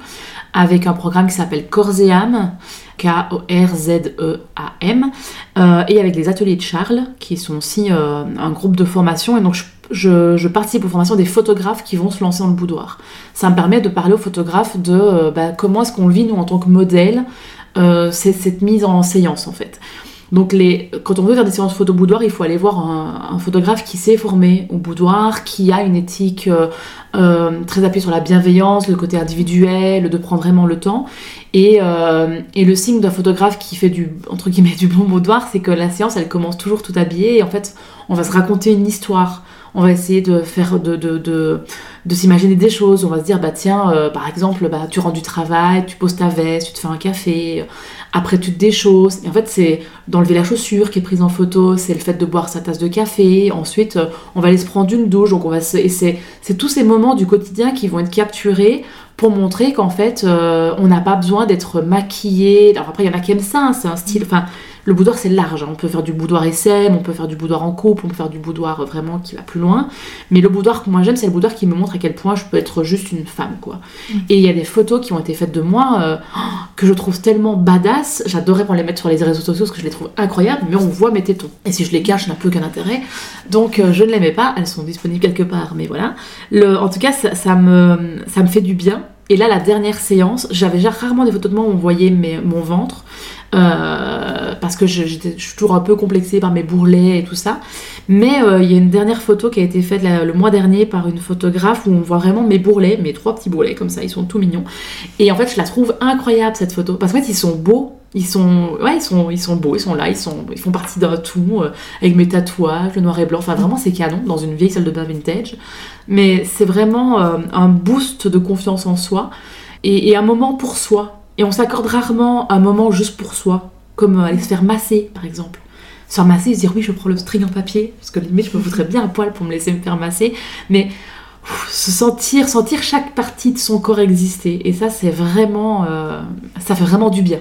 avec un programme qui s'appelle Corps et âme, K-O-R-Z-E-A-M, et avec les ateliers de Charles qui sont aussi un groupe de formation et donc participe aux formations des photographes qui vont se lancer dans le boudoir. Ça me permet de parler aux photographes de bah, comment est-ce qu'on vit nous en tant que modèle c'est cette mise en séance en fait. Donc les, quand on veut faire des séances photo boudoir, il faut aller voir un, photographe qui s'est formé au boudoir, qui a une éthique euh, euh, très appuyée sur la bienveillance, le côté individuel, de prendre vraiment le temps. Et, euh, et le signe d'un photographe qui fait du entre guillemets du bon boudoir, c'est que la séance elle commence toujours tout habillée et en fait on va se raconter une histoire on va essayer de faire de, s'imaginer des choses. On va se dire, bah tiens, euh, par exemple, bah, tu rentres du travail, tu poses ta veste, tu te fais un café, après tu te déchausses. Et en fait, c'est d'enlever la chaussure qui est prise en photo, c'est le fait de boire sa tasse de café. Ensuite, euh, on va aller se prendre une douche. Donc on va et c'est, tous ces moments du quotidien qui vont être capturés pour montrer qu'en fait, euh, on n'a pas besoin d'être maquillé. Alors après, il y en a qui aiment ça, hein, c'est un style. Le boudoir, c'est large. Hein. On peut faire du boudoir SM, on peut faire du boudoir en couple, on peut faire du boudoir vraiment qui va plus loin. Mais le boudoir que moi j'aime, c'est le boudoir qui me montre à quel point je peux être juste une femme, quoi. Mm. Et il y a des photos qui ont été faites de moi euh, que je trouve tellement badass. J'adorerais pour les mettre sur les réseaux sociaux parce que je les trouve incroyables, mais on voit mes tétons. Et si je les cache, ça n'a plus aucun intérêt. Donc euh, je ne les mets pas. Elles sont disponibles quelque part, mais voilà. Le, en tout cas, ça, me, ça me fait du bien. Et là, la dernière séance, j'avais déjà rarement des photos de moi où on voyait mon ventre. Euh, parce que je, suis toujours un peu complexée par mes bourrelets et tout ça. Mais euh, il y a une dernière photo qui a été faite le mois dernier par une photographe où on voit vraiment mes bourrelets, mes trois petits bourrelets comme ça, ils sont tout mignons. Et en fait, je la trouve incroyable cette photo parce qu'en fait, ils sont beaux. Ils sont, ouais, ils sont, ils sont beaux, ils sont là, ils, sont, ils font partie d'un tout, euh, avec mes tatouages, le noir et blanc. Enfin, vraiment, c'est canon dans une vieille salle de bain vintage. Mais c'est vraiment un boost de confiance en soi et un moment pour soi et on s'accorde rarement un moment juste pour soi, comme aller se faire masser par exemple. Se faire masser se dire oui, je prends le string en papier, parce que limite je me voudrais bien un poil pour me laisser me faire masser, mais se sentir, sentir chaque partie de son corps exister. Et ça, c'est vraiment, euh, ça fait vraiment du bien.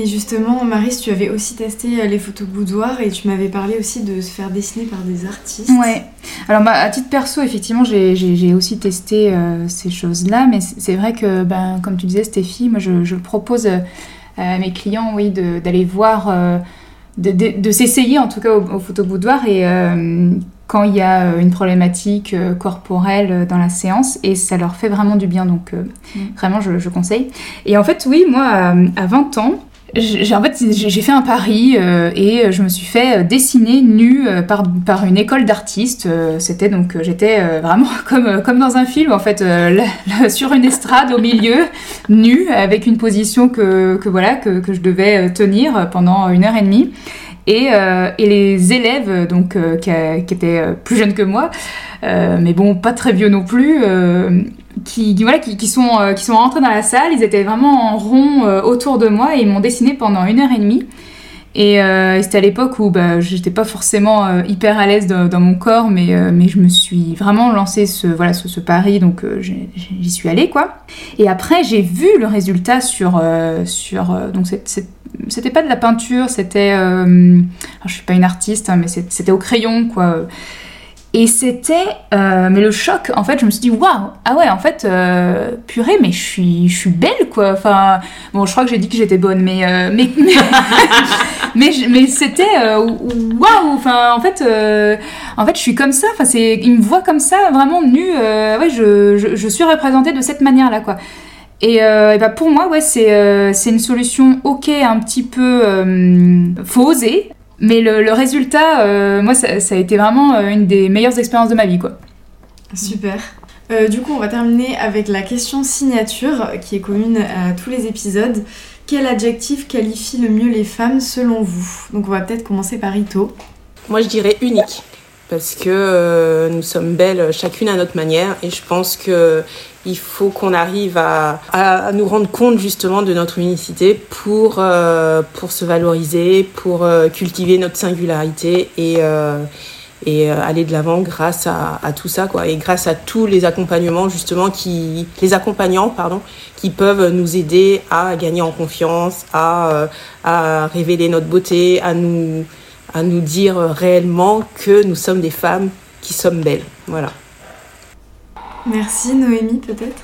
Et justement, Maris, tu avais aussi testé euh, les photos boudoir et tu m'avais parlé aussi de se faire dessiner par des artistes.
Ouais. Alors, bah, à titre perso, effectivement, j'ai aussi testé euh, ces choses-là, mais c'est vrai que, ben, comme tu disais, Stéphie, moi, je, propose euh, à mes clients, oui, d'aller voir, de, s'essayer en tout cas aux, photos boudoir et quand il y a une problématique corporelle dans la séance et ça leur fait vraiment du bien donc mm. vraiment je, je, conseille et en fait oui moi à 20 ans j'ai en fait j'ai fait un pari euh, et je me suis fait dessiner nue euh, par, par une école d'artistes. Euh, c'était donc j'étais vraiment comme comme dans un film en fait sur une estrade au milieu nue avec une position que, que voilà que, que, je devais tenir pendant une heure et demie. Et, et les élèves donc qui, qui, étaient plus jeunes que moi, mais bon pas très vieux non plus qui, voilà, qui, sont, euh, qui sont rentrés dans la salle. Ils étaient vraiment en rond euh, autour de moi et ils m'ont dessiné pendant une heure et demie. Et, euh, c'était à l'époque où bah, j'étais pas forcément hyper à l'aise dans, mon corps, mais, mais je me suis vraiment lancé ce, voilà, ce, ce pari, donc j'y suis allée quoi. Et après j'ai vu le résultat sur, sur donc c'était pas de la peinture, c'était, je suis pas une artiste, hein, mais c'était au crayon quoi. Et c'était, euh, mais le choc, en fait, je me suis dit, waouh, ah ouais, en fait, euh, purée, mais je suis, je suis belle, quoi. Enfin, bon, je crois que j'ai dit que j'étais bonne, mais, euh, mais, mais, mais, c'était, waouh, enfin, en fait, en fait, je suis comme ça. Enfin, c'est, il me voit comme ça, vraiment nue. ouais, je, je, suis représentée de cette manière-là, quoi. Et, et bah pour moi, ouais, c'est, c'est une solution ok, un petit peu faut oser, mais le, résultat, euh, moi, ça, a été vraiment euh, une des meilleures expériences de ma vie, quoi.
Super. Euh, du coup, on va terminer avec la question signature qui est commune à tous les épisodes. Quel adjectif qualifie le mieux les femmes selon vous? Donc, on va peut-être commencer par Ito.
Moi, je dirais unique parce que nous sommes belles chacune à notre manière et je pense que il faut qu'on arrive à, nous rendre compte justement de notre unicité pour, euh, pour se valoriser, pour euh, cultiver notre singularité et, euh, et aller de l'avant grâce à, à, tout ça quoi. Et grâce à tous les accompagnements justement qui les accompagnants pardon qui peuvent nous aider à gagner en confiance à, à révéler notre beauté à nous à nous dire réellement que nous sommes des femmes qui sommes belles voilà
merci Noémie peut-être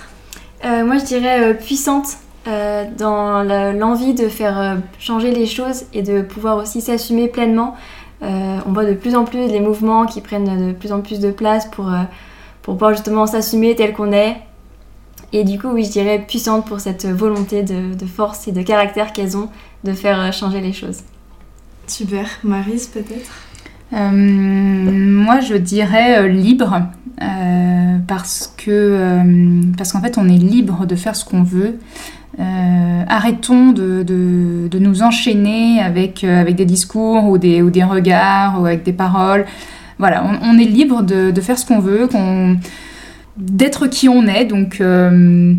euh, moi je dirais puissante euh, dans l'envie de faire euh, changer les choses et de pouvoir aussi s'assumer pleinement. Euh, on voit de plus en plus les mouvements qui prennent de plus en plus de place pour, pour pouvoir justement s'assumer tel qu'on est. Et du coup, oui, je dirais puissante pour cette volonté de, de force et de caractère qu'elles ont de faire changer les choses.
Super. Marise, peut-être?
Moi, je dirais libre. parce que parce qu'en fait on est libre de faire ce qu'on veut euh, arrêtons de, de, nous enchaîner avec, euh, avec des discours ou des, ou des regards ou avec des paroles. Voilà, on, est libre de, de, faire ce qu'on veut, qu'on d'être qui on est. Donc, euh,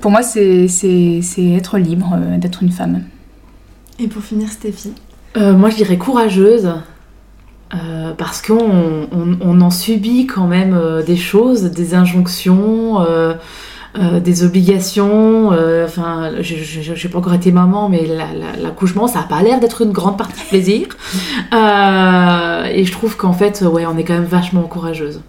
pour moi, c'est être libre d'être une femme.
Et pour finir, Stéphie?
Moi, je dirais courageuse. parce qu'on on, on, en subit quand même des choses, des injonctions, euh, des obligations. Euh, enfin, je n'ai pas encore été maman, mais l'accouchement, ça n'a pas l'air d'être une grande partie de plaisir. Euh, et je trouve qu'en fait, ouais, on est quand même vachement courageuse.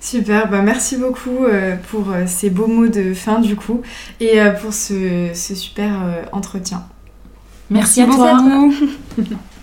Super, bah merci beaucoup pour ces beaux mots de fin du coup et pour ce, super entretien.
Merci, à toi.